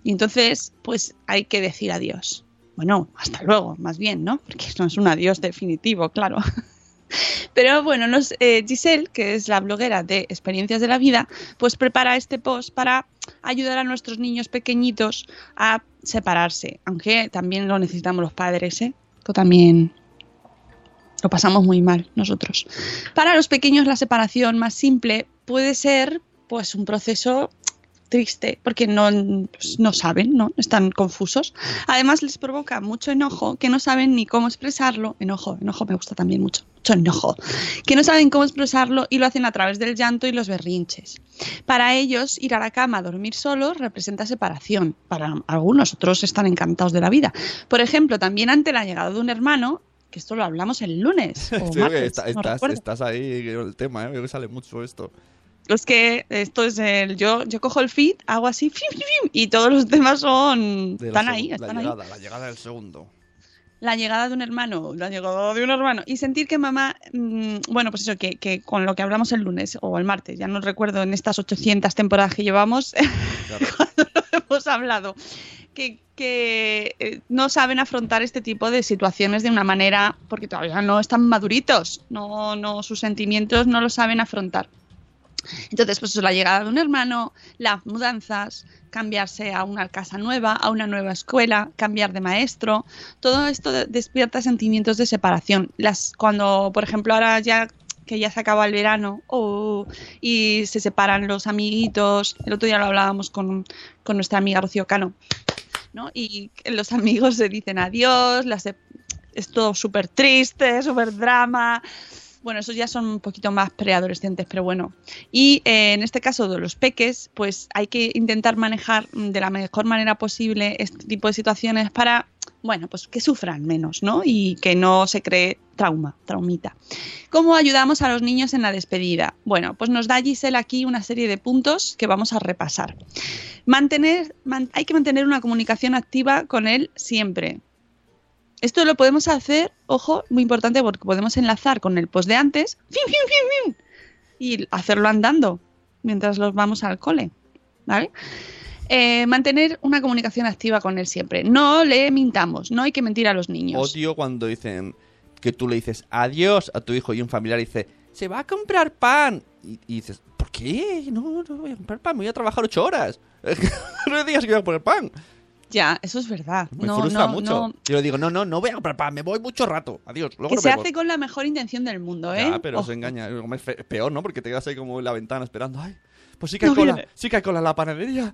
Y entonces, pues hay que decir adiós. Bueno, hasta luego, más bien, ¿no? Porque no es un adiós definitivo, claro. *laughs* Pero bueno, nos, eh, Giselle, que es la bloguera de Experiencias de la Vida, pues prepara este post para ayudar a nuestros niños pequeñitos a separarse. Aunque también lo necesitamos los padres, ¿eh? Que también lo pasamos muy mal nosotros. Para los pequeños la separación más simple puede ser pues un proceso triste porque no, pues, no saben, ¿no? Están confusos. Además les provoca mucho enojo que no saben ni cómo expresarlo. Enojo, enojo me gusta también mucho. Mucho enojo. Que no saben cómo expresarlo y lo hacen a través del llanto y los berrinches. Para ellos, ir a la cama a dormir solos representa separación. Para algunos, otros están encantados de la vida. Por ejemplo, también ante la llegada de un hermano, que esto lo hablamos el lunes. *laughs* O Sí, martes, está- no estás, estás ahí el tema, ¿eh? Veo que sale mucho esto. Es que esto es el. Yo, yo cojo el feed, hago así, fium, fium, fium, y todos los temas son. Están ahí, están la ahí. llegada, La llegada del segundo. La llegada de un hermano, la llegada de un hermano. Y sentir que mamá. mm, bueno, pues eso, que, que con lo que hablamos el lunes o el martes, ya no recuerdo en estas 800 temporadas que llevamos, *laughs* Claro. hemos hablado. Que, eh, no saben afrontar este tipo de situaciones de una manera. porque todavía no están maduritos. No, no, sus sentimientos no lo saben afrontar. Entonces, pues la llegada de un hermano, las mudanzas, cambiarse a una casa nueva, a una nueva escuela, cambiar de maestro, todo esto de- despierta sentimientos de separación. Las, cuando, por ejemplo, ahora ya que ya se acaba el verano y se separan los amiguitos, el otro día lo hablábamos con, con nuestra amiga Rocío Cano, ¿no? Y los amigos se dicen adiós, las se- es todo súper triste, súper drama. Bueno, esos ya son un poquito más preadolescentes, pero bueno. Y eh, en este caso de los peques, pues hay que intentar manejar de la mejor manera posible este tipo de situaciones para, bueno, pues que sufran menos, ¿no? Y que no se cree trauma, traumita. ¿Cómo ayudamos a los niños en la despedida? Bueno, pues nos da Giselle aquí una serie de puntos que vamos a repasar. Mantener, man- hay que mantener una comunicación activa con él siempre. Esto lo podemos hacer, ojo, muy importante porque podemos enlazar con el post de antes y hacerlo andando mientras los vamos al cole. ¿Vale? Eh, mantener una comunicación activa con él siempre. No le mintamos, no hay que mentir a los niños. Odio cuando dicen que tú le dices adiós a tu hijo y un familiar dice, se va a comprar pan. Y, y dices, ¿por qué? No, no voy a comprar pan, me voy a trabajar ocho horas. *laughs* no le digas que voy a poner pan. Ya, eso es verdad. Me no, frustra no, mucho. no. Yo le digo, no, no, no voy a comprar pan, me voy mucho rato. Adiós. Luego Que se vemos". hace con la mejor intención del mundo, ¿eh? Ya, pero se engaña. Es peor, ¿no? Porque te quedas ahí como en la ventana esperando. Ay, pues sí que hay No cola. viene. Sí que hay cola en la panadería.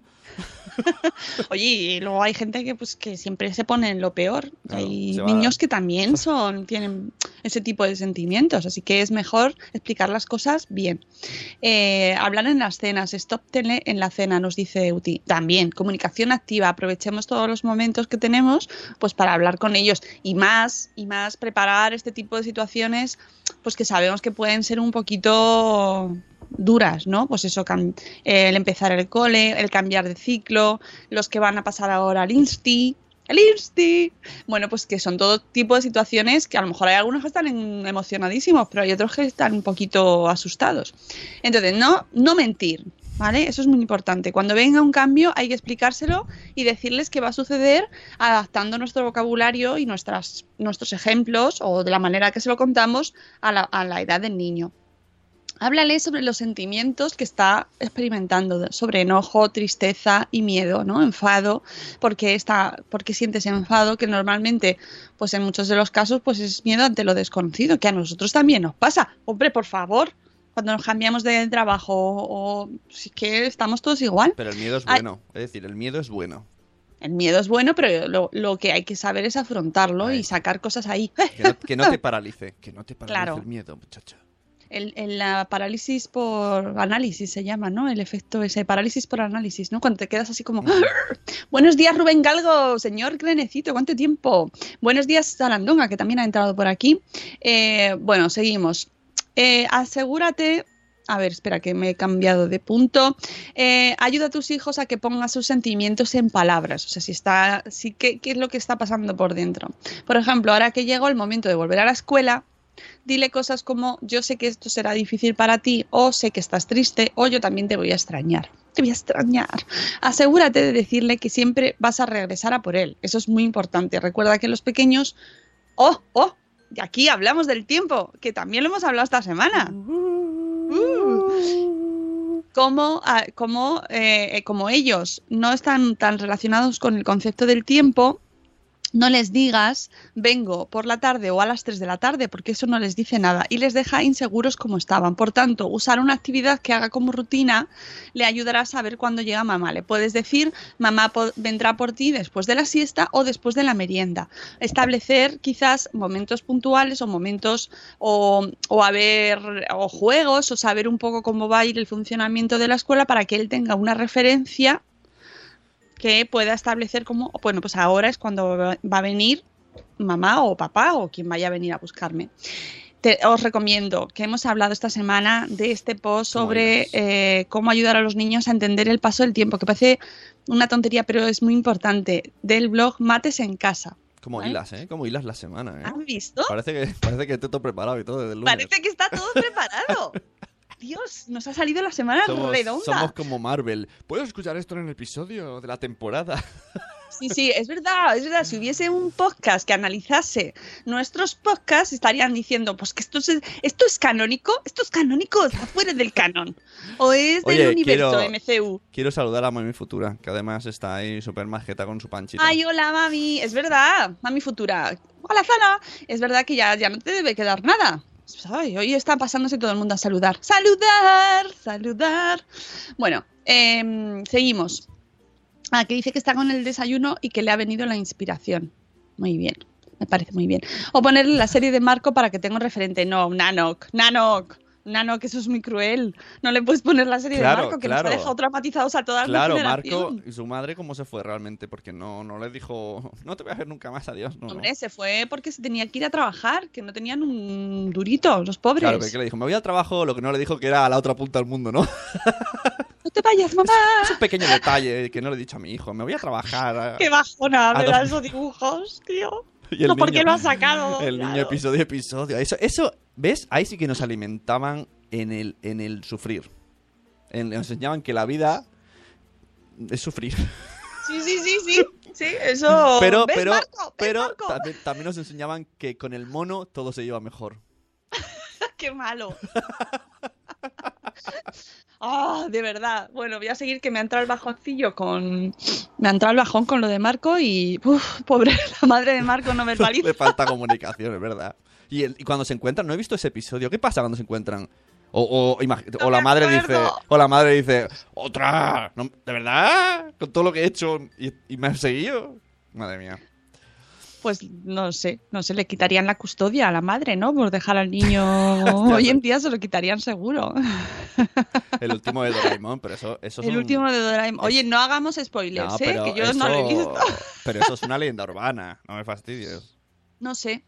*laughs* Oye, y luego hay gente que pues que siempre se pone en lo peor. Claro, hay niños que también *laughs* son, tienen ese tipo de sentimientos, así que es mejor explicar las cosas bien. Eh, hablar en las cenas, stop tele en la cena, nos dice Uti. También, comunicación activa, aprovechemos todos los momentos que tenemos pues para hablar con ellos y más, y más preparar este tipo de situaciones pues que sabemos que pueden ser un poquito duras, ¿no? Pues eso, eh, el empezar el cole, el cambiar de ciclo, los que van a pasar ahora al Insti, el Insti. Bueno, pues que son todo tipo de situaciones que a lo mejor hay algunos que están emocionadísimos, pero hay otros que están un poquito asustados. Entonces, no, no mentir, ¿vale? Eso es muy importante. Cuando venga un cambio hay que explicárselo y decirles que va a suceder adaptando nuestro vocabulario y nuestras, nuestros ejemplos o de la manera que se lo contamos a la, a la edad del niño. Háblale sobre los sentimientos que está experimentando, sobre enojo, tristeza y miedo, ¿no? Enfado, porque está, porque sientes enfado, que normalmente, pues en muchos de los casos, pues es miedo ante lo desconocido, que a nosotros también nos pasa. Hombre, por favor, cuando nos cambiamos de trabajo o si es que estamos todos igual. Pero el miedo es bueno. Es decir, el miedo es bueno. El miedo es bueno, pero lo, lo que hay que saber es afrontarlo y sacar cosas ahí. Que no, que no te *laughs* paralice. Que no te paralice Claro. el miedo, muchacha. El, el- la parálisis por análisis se llama, ¿no? El efecto ese, parálisis por análisis, ¿no? Cuando te quedas así como... Buenos días, Rubén Galgo, señor Grenecito, ¿cuánto tiempo? Buenos días, Salandonga, que también ha entrado por aquí. Eh, bueno, seguimos. Eh, asegúrate... A ver, espera, que me he cambiado de punto. Eh, ayuda a tus hijos a que pongan sus sentimientos en palabras. O sea, si está, si, ¿qué, ¿qué es lo que está pasando por dentro? Por ejemplo, ahora que llegó el momento de volver a la escuela, dile cosas como yo sé que esto será difícil para ti o sé que estás triste o yo también te voy a extrañar. Te voy a extrañar. Asegúrate de decirle que siempre vas a regresar a por él. Eso es muy importante. Recuerda que los pequeños... ¡Oh! ¡Oh! Aquí hablamos del tiempo, que también lo hemos hablado esta semana. Uh. Como, ah, como, eh, como ellos no están tan relacionados con el concepto del tiempo, no les digas vengo por la tarde o a las 3 de la tarde, porque eso no les dice nada y les deja inseguros como estaban. Por tanto, usar una actividad que haga como rutina le ayudará a saber cuándo llega mamá. Le puedes decir mamá vendrá por ti después de la siesta o después de la merienda. Establecer quizás momentos puntuales o momentos o, o haber o juegos o saber un poco cómo va a ir el funcionamiento de la escuela para que él tenga una referencia que pueda establecer como, bueno, pues ahora es cuando va a venir mamá o papá o quien vaya a venir a buscarme. Te- os recomiendo que hemos hablado esta semana de este post sobre eh, cómo ayudar a los niños a entender el paso del tiempo, que parece una tontería, pero es muy importante, del blog Mates en Casa. Como hilas, ¿eh? Como hilas la semana, ¿eh? ¿Han visto? Parece que, parece que te todo preparado y todo desde el lunes. Parece que está todo preparado. *laughs* Dios, nos ha salido la semana somos, redonda. somos como Marvel. ¿Puedo escuchar esto en el episodio de la temporada? *laughs* Sí, sí, es verdad, es verdad. Si hubiese un podcast que analizase nuestros podcasts, estarían diciendo, pues que esto es, esto es canónico, esto es canónico, está fuera del canon. O es del Oye, universo quiero- MCU. Quiero saludar a Mami Futura, que además está ahí súper majeta con su panchita. Ay, hola, mami. Es verdad, mami futura. Hola, Zana. Es verdad que ya, ya no te debe quedar nada. Hoy está pasándose todo el mundo a saludar. Saludar, saludar. Bueno, em, seguimos. Ah, que dice que está con el desayuno y que le ha venido la inspiración. Muy bien, me parece muy bien. O ponerle la serie de Marco para que tenga un referente. No, Nanok, Nanok. Nanok, eso es muy cruel. No le puedes poner la serie Claro, de Marco, que claro. nos ha dejado traumatizados a toda Claro, la Marco generación. y su madre, ¿cómo se fue realmente? Porque no, no le dijo, no te voy a ver nunca más, adiós. No, no. Hombre, se fue porque se tenía que ir a trabajar, que no tenían un durito, los pobres. Claro, ¿qué le dijo? Me voy al trabajo, lo que no le dijo que era a la otra punta del mundo, ¿no? *laughs* No te vayas, mamá. Es un pequeño detalle que no le he dicho a mi hijo. Me voy a trabajar. a- Qué bajona me esos dibujos, tío. Y el no, ¿por qué niño- lo has sacado? El niño episodio episodio. Eso, eso, ¿ves? Ahí sí que nos alimentaban en el, en el sufrir. En- nos enseñaban que la vida es sufrir. Sí, sí, sí, sí. Sí, eso. Pero, ¿Ves, pero, pero Marco? también, también nos enseñaban que con el mono todo se lleva mejor. *laughs* Qué malo. *laughs* Ah, de verdad. Bueno, voy a seguir que me ha entrado el bajoncillo con. Me ha entrado el bajón con lo de Marco y. Uf, pobre, *laughs* la madre de Marco no verbaliza. *laughs* Le falta comunicación, es verdad. Y, el- y cuando se encuentran, no he visto ese episodio. ¿Qué pasa cuando se encuentran? O, o, No o la madre dice, o la madre dice, otra, ¿No- ¿de verdad? Con todo lo que he hecho y, y me has seguido. Madre mía. Pues no sé, no sé, le quitarían la custodia a la madre, ¿no? Por dejar al niño. *laughs* Hoy en día se lo quitarían seguro. *laughs* El último de Doraemon, pero eso, eso es El un- último de Doraemon. Oye, no hagamos spoilers, No, ¿eh? Que yo eso... no lo he visto. Pero eso es una leyenda urbana, no me fastidies. No sé.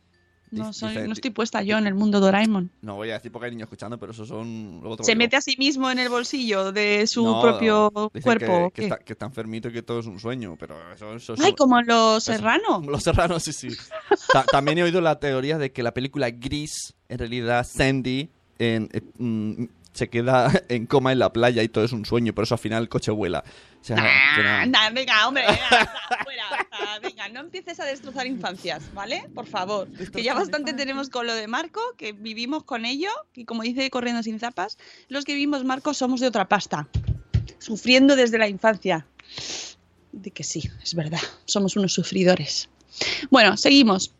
No, soy, no estoy puesta yo en el mundo Doraemon. No voy a decir porque hay niños escuchando, pero eso son... ¿Se mete a sí mismo en el bolsillo de su No, propio dicen cuerpo? Que, que está, que está enfermito y que todo es un sueño, pero eso, eso es Ay, un- como los eso- serranos. Los serranos, sí, sí. Ta- también he oído la teoría de que la película Gris, en realidad Sandy, en- eh, mm, se queda *laughs* en coma en la playa y todo es un sueño, por eso al final el coche vuela. O sea, venga, hombre, *laughs* venga, fuera, venga, no empieces a destrozar infancias, ¿vale? Por favor, que ya bastante tenemos con lo de Marco, que vivimos con ello, y como dice Corriendo sin zapas, los que vivimos Marco somos de otra pasta, sufriendo desde la infancia. De que sí, es verdad, somos unos sufridores. Bueno, seguimos.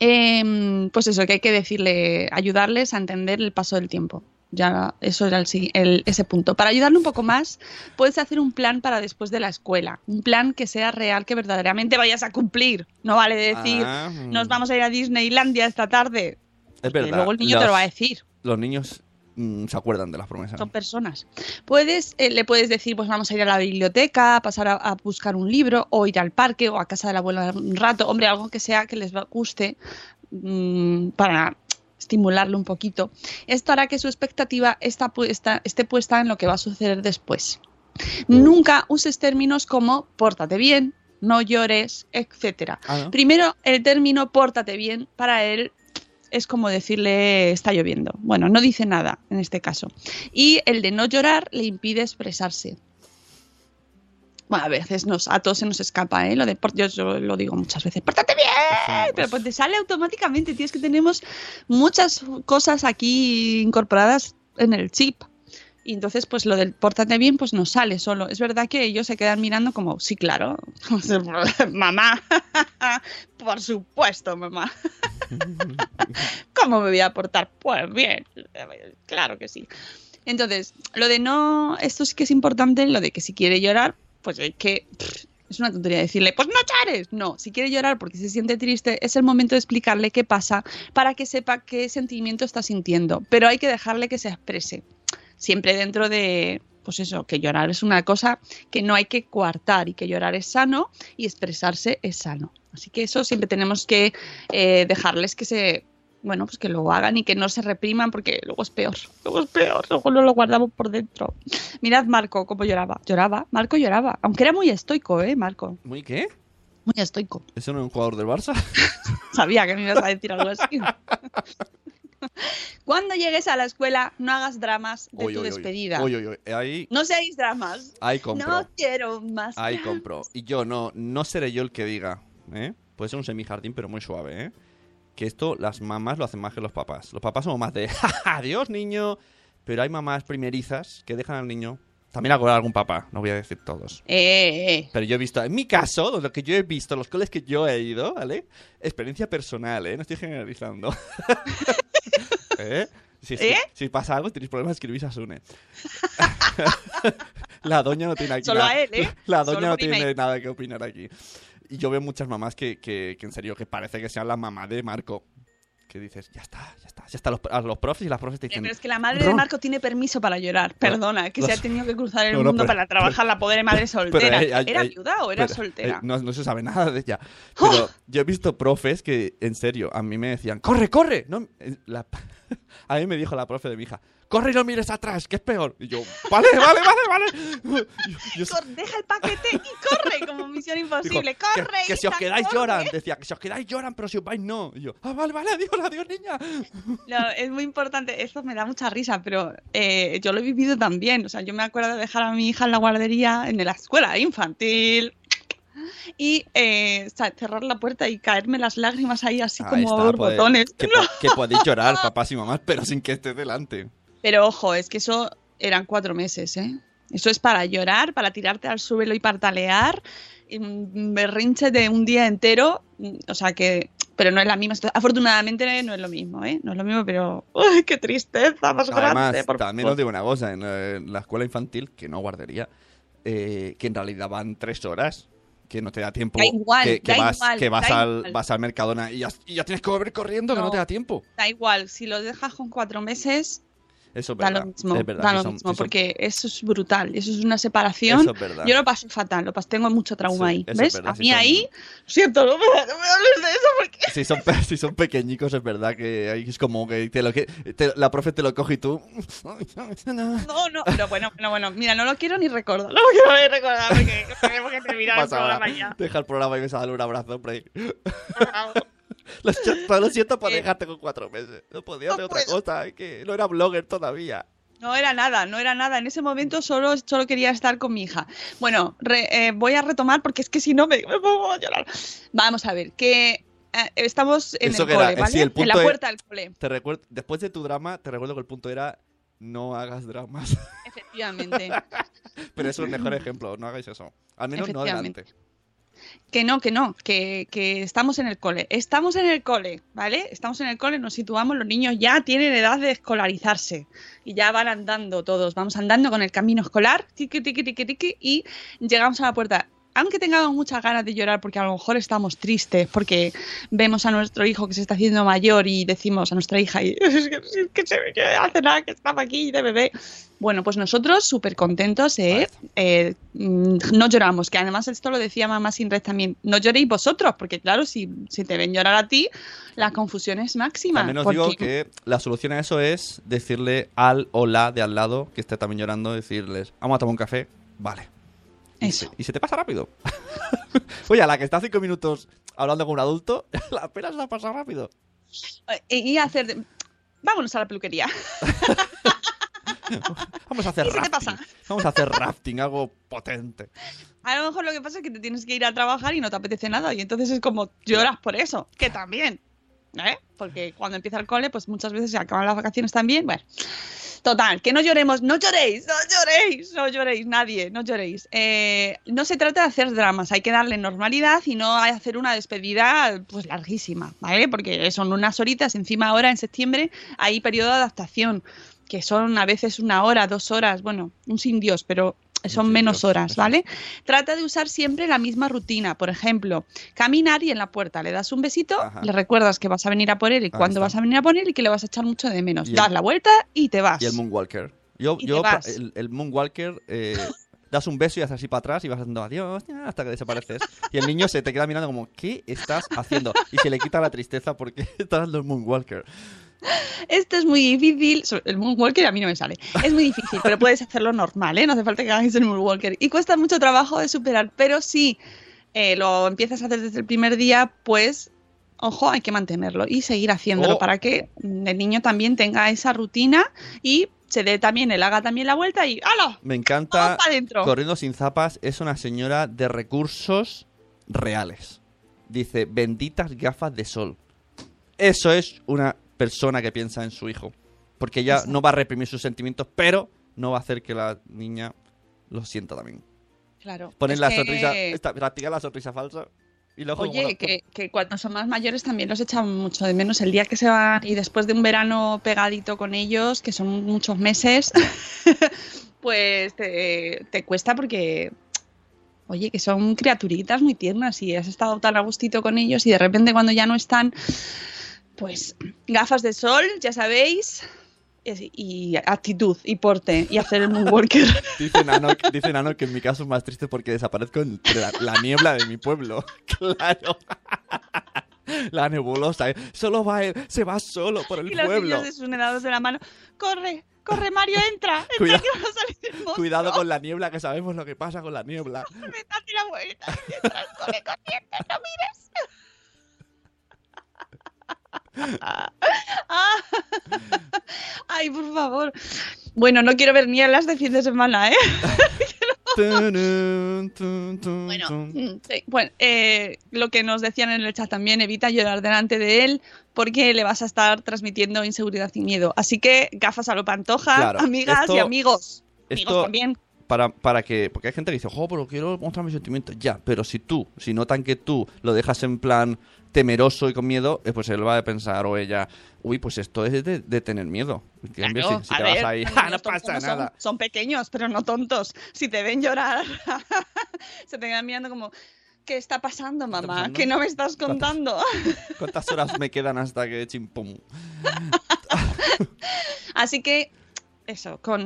Em, pues eso, que hay que decirle, ayudarles a entender el paso del tiempo. Ya, eso era el, el- ese punto. Para ayudarle un poco más, puedes hacer un plan para después de la escuela. Un plan que sea real, que verdaderamente vayas a cumplir. No vale decir, Ah, mm. nos vamos a ir a Disneylandia esta tarde. Es Que verdad. luego el niño te lo va a decir. Los niños mm, se acuerdan de las promesas. Son personas. Puedes, eh, le puedes decir, pues vamos a ir a la biblioteca, a pasar a, a buscar un libro, o ir al parque, o a casa de la abuela un rato. Hombre, algo que sea que les guste mm, para estimularle un poquito. Esto hará que su expectativa está puesta, esté puesta en lo que va a suceder después. Nunca uses términos como pórtate bien, no llores, etcétera. Ah, ¿no? Primero, el término pórtate bien para él es como decirle está lloviendo. Bueno, no dice nada en este caso. Y el de no llorar le impide expresarse. Bueno, a veces nos, a todos se nos escapa, ¿eh? Lo de, yo, yo lo digo muchas veces, ¡pórtate bien! Pero pues te sale automáticamente, tienes que tenemos muchas cosas aquí incorporadas en el chip. Y entonces, pues lo del pórtate bien, pues no sale solo. Es verdad que ellos se quedan mirando como, sí, claro, *laughs* mamá, *laughs* por supuesto, mamá. *laughs* ¿Cómo me voy a portar? Pues bien, claro que sí. Entonces, lo de no, esto sí que es importante, lo de que si quiere llorar, pues es que es una tontería decirle, pues no llores. No, si quiere llorar porque se siente triste, es el momento de explicarle qué pasa para que sepa qué sentimiento está sintiendo. Pero hay que dejarle que se exprese. Siempre dentro de, pues eso, que llorar es una cosa que no hay que coartar y que llorar es sano y expresarse es sano. Así que eso siempre tenemos que eh, dejarles que se, bueno, pues que lo hagan y que no se repriman porque luego es peor. Luego es peor, luego no lo guardamos por dentro. Mirad Marco cómo lloraba. Lloraba, Marco lloraba. Aunque era muy estoico, ¿eh, Marco? ¿Muy qué? Muy estoico. ¿Eso no es un jugador del Barça? *laughs* Sabía que me ibas a decir algo así. *laughs* Cuando llegues a la escuela, no hagas dramas de tu uy. despedida. Uy. Ahí, No seáis dramas. ahí compro. No quiero más. Ahí compro. Y yo no, no seré yo el que diga, ¿eh? Puede ser un semijardín, pero muy suave, ¿eh? Que esto las mamás lo hacen más que los papás. Los papás somos más de, *laughs* "Ja, ja, adiós, niño. Pero hay mamás primerizas que dejan al niño. También habrá algún papá, no voy a decir todos. Eh, eh. Pero yo he visto, en mi caso, lo que yo he visto, los coles que yo he ido, ¿vale? Experiencia personal, ¿eh? No estoy generalizando. *laughs* ¿Eh? Si, si- ¿Eh? si pasa algo, tenéis problemas, escribís a Sune. *laughs* la doña no tiene aquí Solo nada. a él, ¿eh? La Solo doña no tiene nada que opinar aquí. Y yo veo muchas mamás que, que, que en serio, que parece que sean la mamá de Marco. Que dices, ya está, ya está. Ya está los, a los profes y las profes te Eh, dicen... Pero es que la madre de. Marco tiene permiso para llorar. Perdona, que Los- se ha tenido que cruzar el No, no, mundo pero- para trabajar la pobre madre *laughs* soltera. ¿Era viuda o era pero, soltera? ¡Oh! eh, no, no se sabe nada de ella. Pero yo he visto profes que, en serio, a mí me decían, ¡corre, corre! No, eh, la, *laughs* A mí me dijo la profe de mi hija, corre y no mires atrás, que es peor. Y yo, vale, vale, vale, vale. *laughs* Yo- yo- Cor- Deja el paquete y corre, como misión imposible. dijo, ¡Corre! que, si os quedáis corre! lloran. Decía, que si os quedáis lloran, pero si os vais no. Y yo, ah, vale, vale, adiós, adiós, niña. *laughs* No, es muy importante, esto me da mucha risa, pero eh, yo lo he vivido también. O sea, yo me acuerdo de dejar a mi hija en la guardería, en la escuela infantil, y eh, cerrar la puerta y caerme las lágrimas ahí así Ahí como está, poder- borbotones. que, po- que podéis llorar, papás y mamás, pero sin que esté delante. Pero ojo, es que eso eran cuatro meses, ¿eh? Eso es para llorar, para tirarte al suelo y partalear, y un berrinche de un día entero, mm, o sea que... Pero no es la misma, afortunadamente no es lo mismo, ¿eh? No es lo mismo, pero... ¡Uy, qué tristeza más Además, grande! por también os digo una cosa, en eh, la escuela infantil, que no guardería, eh, que en realidad van tres horas, que no te da tiempo, Da igual, que, que da vas, igual, que vas, da al, igual. vas al Mercadona y ya, y ya tienes que volver corriendo, que no No. te da tiempo. Da igual, si lo dejas con cuatro meses, Eso es da verdad. lo mismo, es verdad, da lo son- mismo, son- porque eso es brutal, eso es una separación. Eso es verdad. Yo lo pasé fatal, lo pasé, tengo mucho trauma Sí, ahí, ¿ves? verdad, A mí son- ahí, siento, no me, no me hables de eso porque... Si son, si son pequeñicos, es verdad que ahí es como que, te lo, que te- la profe te lo coge y tú... No, no, pero bueno, bueno, bueno, mira, no lo quiero ni recordar, no lo quiero ni recordar porque tenemos que terminar el programa ya. deja el programa y me a darle un abrazo, por favor. Lo siento, lo siento por dejarte con cuatro meses. No podía no hacer otra puedo. cosa, que no era blogger todavía. No era nada, no era nada. En ese momento solo, solo quería estar con mi hija. Bueno, re- eh, voy a retomar porque es que si no me, me pongo a llorar. Vamos a ver, que eh, estamos en Eso el que cole, ¿vale? sí, el en la puerta del cole, Te recuerdo, después de tu drama, te recuerdo que el punto era no hagas dramas. efectivamente. *laughs* Pero es un mejor ejemplo, no hagáis eso. Al menos no Efectivamente. Que no, que no, que, que estamos en el cole. Estamos en el cole, ¿vale? Estamos en el cole, nos situamos, los niños ya tienen edad de escolarizarse y ya van andando todos, vamos andando con el camino escolar, tiqui, tiqui, tiqui, tiqui, y llegamos a la puerta. Aunque tengamos muchas ganas de llorar porque a lo mejor estamos tristes porque vemos a nuestro hijo que se está haciendo mayor y decimos a nuestra hija y, *laughs* es que, es que se ve que hace nada que estaba aquí de bebé. Bueno, pues nosotros súper contentos, ¿eh? Eh, mm, no lloramos, que además esto lo decía mamá sin red también, no lloréis vosotros, porque claro, si, si te ven llorar a ti, la confusión es máxima. Al menos porque- digo que la solución a eso es decirle al o la de al lado que esté también llorando, decirles, vamos a tomar un café, vale. Y Eso. se, y se te pasa rápido. *laughs* Oye, a la que está cinco minutos hablando con un adulto, *laughs* la pena se la pasa rápido. Eh, Y hacer... de- Vámonos a la peluquería. *laughs* Vamos a hacer ¿Qué se te rafting. pasa? Vamos a hacer rafting, algo potente. A lo mejor lo que pasa es que te tienes que ir a trabajar y no te apetece nada y entonces es como lloras por eso, que también, ¿eh? Porque cuando empieza el cole, pues muchas veces se acaban las vacaciones también, bueno. Total, que no lloremos, no lloréis, no lloréis, no lloréis, nadie, no lloréis. Eh, no se trata de hacer dramas, hay que darle normalidad y no hacer una despedida pues larguísima, ¿vale? Porque son unas horitas, encima ahora en septiembre hay periodo de adaptación, que son a veces una hora, dos horas, bueno, un sin Dios, pero son menos horas. ¿vale? Trata de usar siempre la misma rutina. Por ejemplo, caminar y en la puerta le das un besito, Ajá. le recuerdas que vas a venir a por él y cuándo vas a venir a por él y que le vas a echar mucho de menos. Das la vuelta y te vas. Y el Moonwalker. Yo, el, el Moonwalker, eh, *laughs* das un beso y haces así para atrás y vas haciendo adiós hasta que desapareces. Y el niño se te queda mirando como, ¿qué estás haciendo? Y se le quita la tristeza porque *laughs* estás dando el Moonwalker. Esto es muy difícil. El Moonwalker a mí no me sale. Es muy difícil, pero puedes hacerlo normal, ¿eh? No hace falta que hagáis el Moonwalker. Y cuesta mucho trabajo de superar, pero si eh, lo empiezas a hacer desde el primer día, pues, ojo, hay que mantenerlo y seguir haciéndolo Oh. para que el niño también tenga esa rutina y se dé también, él haga también la vuelta y ¡hala! Me ¡Vamos encanta! Corriendo sin zapas es una señora de recursos reales. Dice, benditas gafas de sol. Eso es una persona que piensa en su hijo. Porque ella Exacto. no va a reprimir sus sentimientos, pero no va a hacer que la niña lo sienta también. Claro. Ponen Es la que- sonrisa, esta, la sonrisa falsa. Y luego Oye, que cuando son más mayores también los echan mucho de menos el día que se van y después de un verano pegadito con ellos, que son muchos meses, *laughs* pues te, te cuesta porque, oye, que son criaturitas muy tiernas y has estado tan a gustito con ellos y de repente cuando ya no están, pues gafas de sol, ya sabéis, y, actitud y porte y hacer el moonwalker. *laughs* Dice Nano, dice Nano que en mi caso es más triste porque desaparezco entre la, la niebla de mi pueblo. *laughs* Claro. La nebulosa, ¿eh? Solo va él, se va solo por el Y los pueblo. niños desunedados de la mano. ¡Corre! ¡Corre, Mario! ¡Entra! ¡Entra Cuidado. que va a salir! Cuidado con la niebla, que sabemos lo que pasa con la niebla. *laughs* ¡Corre, date la vuelta! ¡Corre, corriente! ¡No mires! Ah. *laughs* Ay, por favor. Bueno, no quiero ver nieblas de fin de semana, ¿eh? *laughs* Bueno, mm, bueno eh, lo que nos decían en el chat también, evita llorar delante de él porque le vas a estar transmitiendo inseguridad y miedo. Así que gafas a lo pantoja, Claro, amigas esto- y amigos. esto- Amigos también. Para, para que. Porque hay gente que dice, jo, pero quiero mostrar mis sentimientos. Ya, pero si tú, si notan que tú lo dejas en plan temeroso y con miedo, pues él va a pensar o ella, uy, pues esto es de, de tener miedo. En cambio, Claro, si, si a te ver, vas ahí, *laughs* los "Ja, no niños pasa son- nada. Son, pequeños, pero no tontos. Si te ven llorar, *laughs* se te quedan mirando como, ¿qué está pasando, mamá? pasando? ¿Qué no me estás contando? ¿Cuántas horas me quedan hasta que chimpum? *laughs* Así que eso, con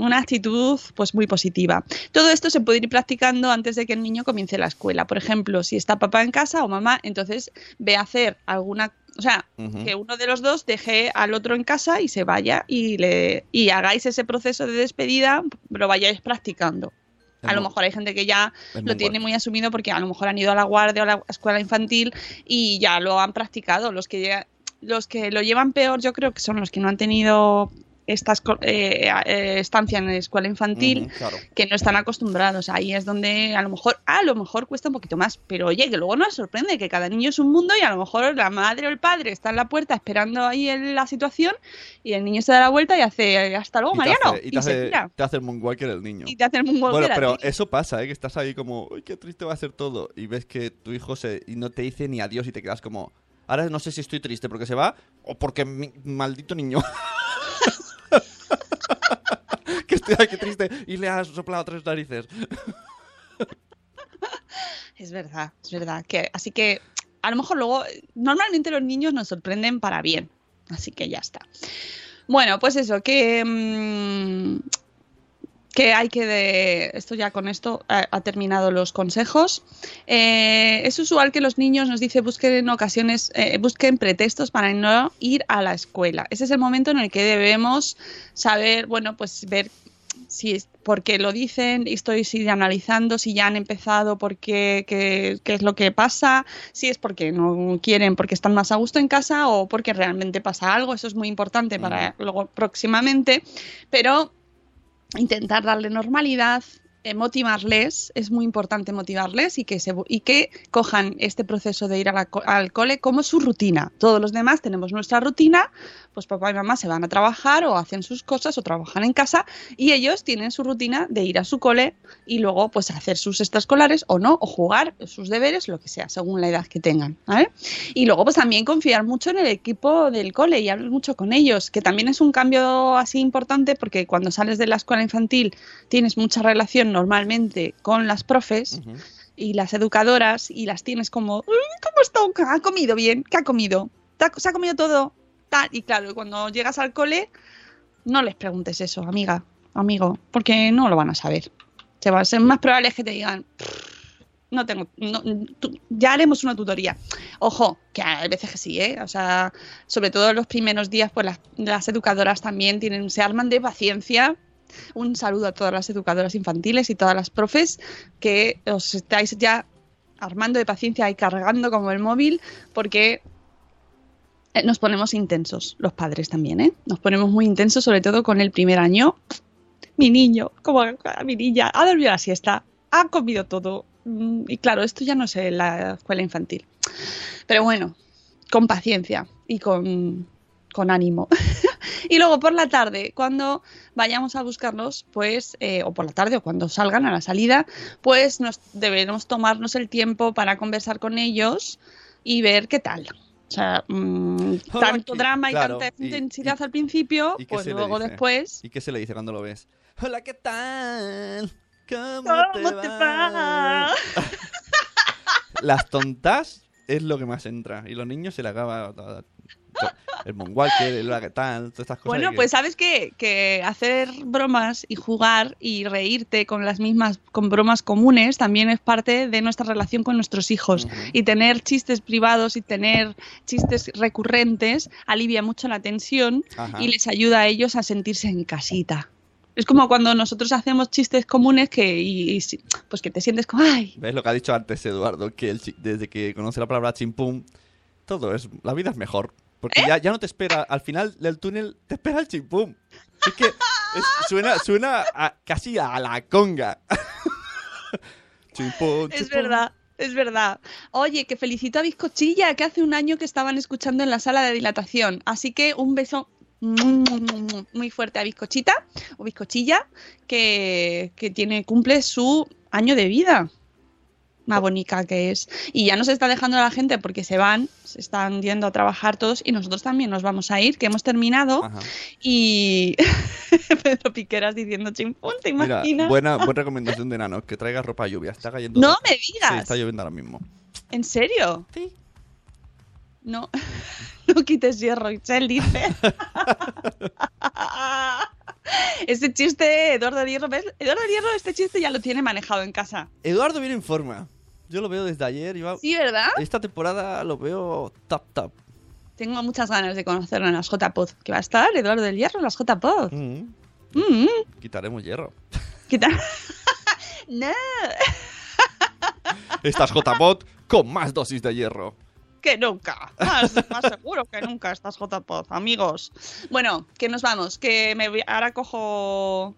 una actitud pues muy positiva. Todo esto se puede ir practicando antes de que el niño comience la escuela. Por ejemplo, si está papá en casa o mamá, entonces ve a hacer alguna, o sea, que uno de los dos deje al otro en casa y se vaya y le y hagáis ese proceso de despedida, lo vayáis practicando. A lo mejor hay gente que ya lo muy tiene muy asumido porque a lo mejor han ido a la guardia o a la escuela infantil y ya lo han practicado. Los que, llega- los que lo llevan peor yo creo que son los que no han tenido esta esco- eh, eh, estancia en la escuela infantil claro. que no están acostumbrados. Ahí es donde a lo mejor, a lo mejor cuesta un poquito más, pero oye, que luego nos sorprende que cada niño es un mundo y a lo mejor la madre o el padre está en la puerta esperando ahí en la situación y el niño se da la vuelta y hace hasta luego, Y Mariano, hace- y, y te se hace, tira. te hace el moonwalker el niño. Y te hace el moonwalker Bueno, pero eso pasa, ¿eh? Que estás ahí como, uy, qué triste va a ser todo. Y ves que tu hijo se, y no te dice ni adiós y te quedas como, ahora no sé si estoy triste porque se va o porque mi maldito niño. *laughs* *laughs* aquí triste y le has soplado tres narices. *laughs* Es verdad, es verdad. Que, así que a lo mejor luego, normalmente los niños nos sorprenden para bien. Así que ya está. Bueno, pues eso, que, mm, que hay que de... Esto ya con esto ha, ha terminado los consejos. Eh, es usual que los niños nos dice busquen en ocasiones, eh, busquen pretextos para no ir a la escuela. Ese es el momento en el que debemos saber, bueno, pues ver si es por qué lo dicen, y estoy sí, analizando si ya han empezado, por qué, qué, qué es lo que pasa, si es porque no quieren, porque están más a gusto en casa o porque realmente pasa algo, eso es muy importante para luego próximamente, pero intentar darle normalidad, motivarles, es muy importante motivarles y que, se, y que cojan este proceso de ir a la al cole como su rutina. Todos los demás tenemos nuestra rutina, pues papá y mamá se van a trabajar o hacen sus cosas o trabajan en casa y ellos tienen su rutina de ir a su cole y luego pues hacer sus extraescolares o no, o jugar sus deberes, lo que sea, según la edad que tengan. ¿vale? Y luego pues también confiar mucho en el equipo del cole y hablar mucho con ellos, que también es un cambio así importante porque cuando sales de la escuela infantil tienes mucha relación normalmente con las profes y las educadoras y las tienes como, "Uy, ¿cómo está? ¿Ha comido bien? ¿Qué ha comido? ¿Te ha- ¿Se ha comido todo? Tal. Y claro, cuando llegas al cole, no les preguntes eso, amiga, amigo, porque no lo van a saber. Se va a ser más probable que te digan, no tengo, no, tú- ya haremos una tutoría. Ojo, que hay veces que sí, ¿eh? O sea, sobre todo los primeros días, pues las, las educadoras también tienen, se arman de paciencia. Un saludo a todas las educadoras infantiles y todas las profes que os estáis ya armando de paciencia y cargando como el móvil porque eh, nos ponemos intensos, los padres también, ¿eh? Nos ponemos muy intensos, sobre todo con el primer año. Mi niño, como mi niña, ha dormido la siesta, ha comido todo. Mm, Y claro, esto ya no es la escuela infantil. Pero bueno, con paciencia y con, con ánimo. *laughs* y luego por la tarde, cuando vayamos a buscarlos, pues, eh, o por la tarde o cuando salgan a la salida, pues nos debemos tomarnos el tiempo para conversar con ellos y ver qué tal. O sea, mm, *laughs* tanto ¿qué- drama y claro, tanta intensidad y- al principio, ¿y qué pues luego después. ¿Y qué se le dice cuando lo ves? Hola, ¿qué tal? ¿Cómo, ¿Cómo te va? *laughs* Las tontas es lo que más entra. Y los niños se le acaba. El Moonwalker, el Huracan, todas estas cosas. Bueno, que- pues sabes qué? que hacer bromas y jugar y reírte con las mismas, con bromas comunes, también es parte de nuestra relación con nuestros hijos. Y tener chistes privados y tener chistes recurrentes alivia mucho la tensión Ajá. y les ayuda a ellos a sentirse en casita. Es como cuando nosotros hacemos chistes comunes que, y, y si- pues que te sientes como, ay, ¿Ves lo que ha dicho antes Eduardo? Que el desde que conoce la palabra chimpum, todo es. La vida es mejor. ¿Eh? Porque ya, ya no te espera. Al final del túnel te espera el chimpum. Es que es- suena, suena a- casi a la conga. *laughs* chimpum, Es verdad, es verdad. Oye, que felicito a Bizcochilla, que hace un año que estaban escuchando en la sala de dilatación. Así que un beso muy fuerte a Bizcochita o Bizcochilla, que, que tiene, cumple su año de vida. Más bonita que es. Y ya nos está dejando la gente porque se van, se están yendo a trabajar todos y nosotros también nos vamos a ir, que hemos terminado. Ajá. Y *laughs* Pedro Piqueras diciendo chimpún, ¿te Mira, imaginas? buena, buena recomendación de Nano, que traiga ropa de lluvia. Está cayendo. No me digas. Sí, está lloviendo ahora mismo. ¿En serio? Sí. No, *laughs* no quites hierro, Itzel dice. *laughs* este chiste, Eduardo Hierro, ¿ves? Eduardo Hierro, este chiste ya lo tiene manejado en casa. Eduardo viene en forma. Yo lo veo desde ayer. Sí, ¿verdad? Esta temporada lo veo top top. Tengo muchas ganas de conocerlo en las JPod. Que va a estar Eduardo del Hierro en las JPod. Mm, Mm, Quitaremos hierro. ¿Qué tal? *laughs* no, *laughs* Estás JPOT con más dosis de hierro. que nunca. Más, más seguro que nunca estás JPod, amigos. Bueno, que nos vamos. Que me ahora cojo.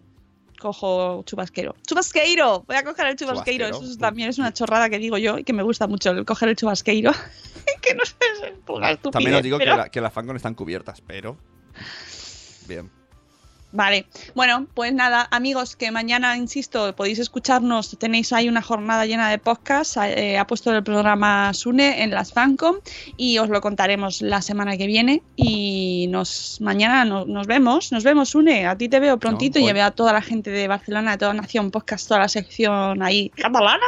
Cojo chubasquero. ¡Chubasqueiro! Voy a coger el chubasqueiro. Eso es- también es una chorrada que digo yo y que me gusta mucho el coger el chubasqueiro. *laughs* que no sé, es una estupidez, También os digo pero- que, la- que las Fancon están cubiertas, pero. Bien. Vale, bueno, pues nada, amigos, que mañana, insisto, podéis escucharnos, tenéis ahí una jornada llena de podcasts, eh, ha puesto el programa Sune en las Fancom y os lo contaremos la semana que viene y nos mañana no- nos vemos, nos vemos Sune, a ti te veo prontito No, y veo a toda la gente de Barcelona, de toda Nación Podcast, toda la sección ahí catalana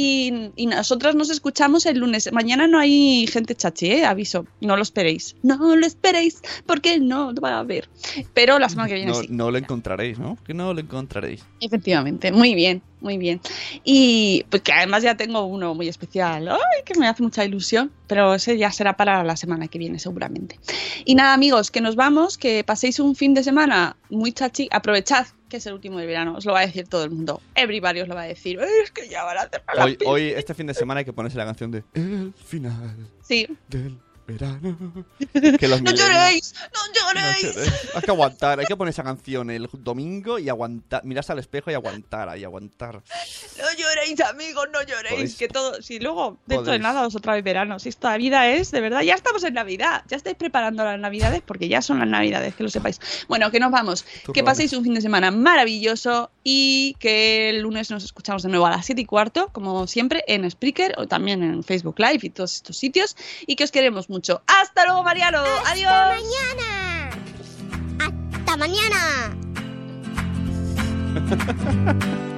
y, y nosotros nos escuchamos el lunes. Mañana no hay gente chachi, ¿eh? aviso, no lo esperéis, no lo esperéis porque no lo va a haber, pero la semana que viene No, sí. no lo encontraréis, ¿no? Que no lo encontraréis. Efectivamente, muy bien, muy bien. Y pues que además ya tengo uno muy especial, ¡ay! que me hace mucha ilusión, pero ese ya será para la semana que viene seguramente. Y nada amigos, que nos vamos, que paséis un fin de semana muy chachi, aprovechad que es el último del verano, os lo va a decir todo el mundo, everybody os lo va a decir, es que ya van a cerrar Hoy, pista". hoy, este fin de semana, hay que ponerse la canción de El final Sí, del verano. Que los no lloréis, no No lloréis. Hay que aguantar, hay que poner esa canción el domingo y aguantar, mirarse al espejo y aguantar, ahí aguantar. No lloréis, amigos, no lloréis. Podéis- Que todo, si luego, dentro de podéis. nada, os otra vez verano. Si esta vida es, de verdad, ya estamos en Navidad. Ya estáis preparando las Navidades porque ya son las Navidades, que lo sepáis. Bueno, que nos vamos. Tú que paséis un fin de semana maravilloso y que el lunes nos escuchamos de nuevo a las 7 y cuarto, como siempre, en Spreaker o también en Facebook Live y todos estos sitios. Y que os queremos mucho. ¡Hasta luego, Mariano! ¡Adiós! mañana! ¡Hasta mañana! *laughs*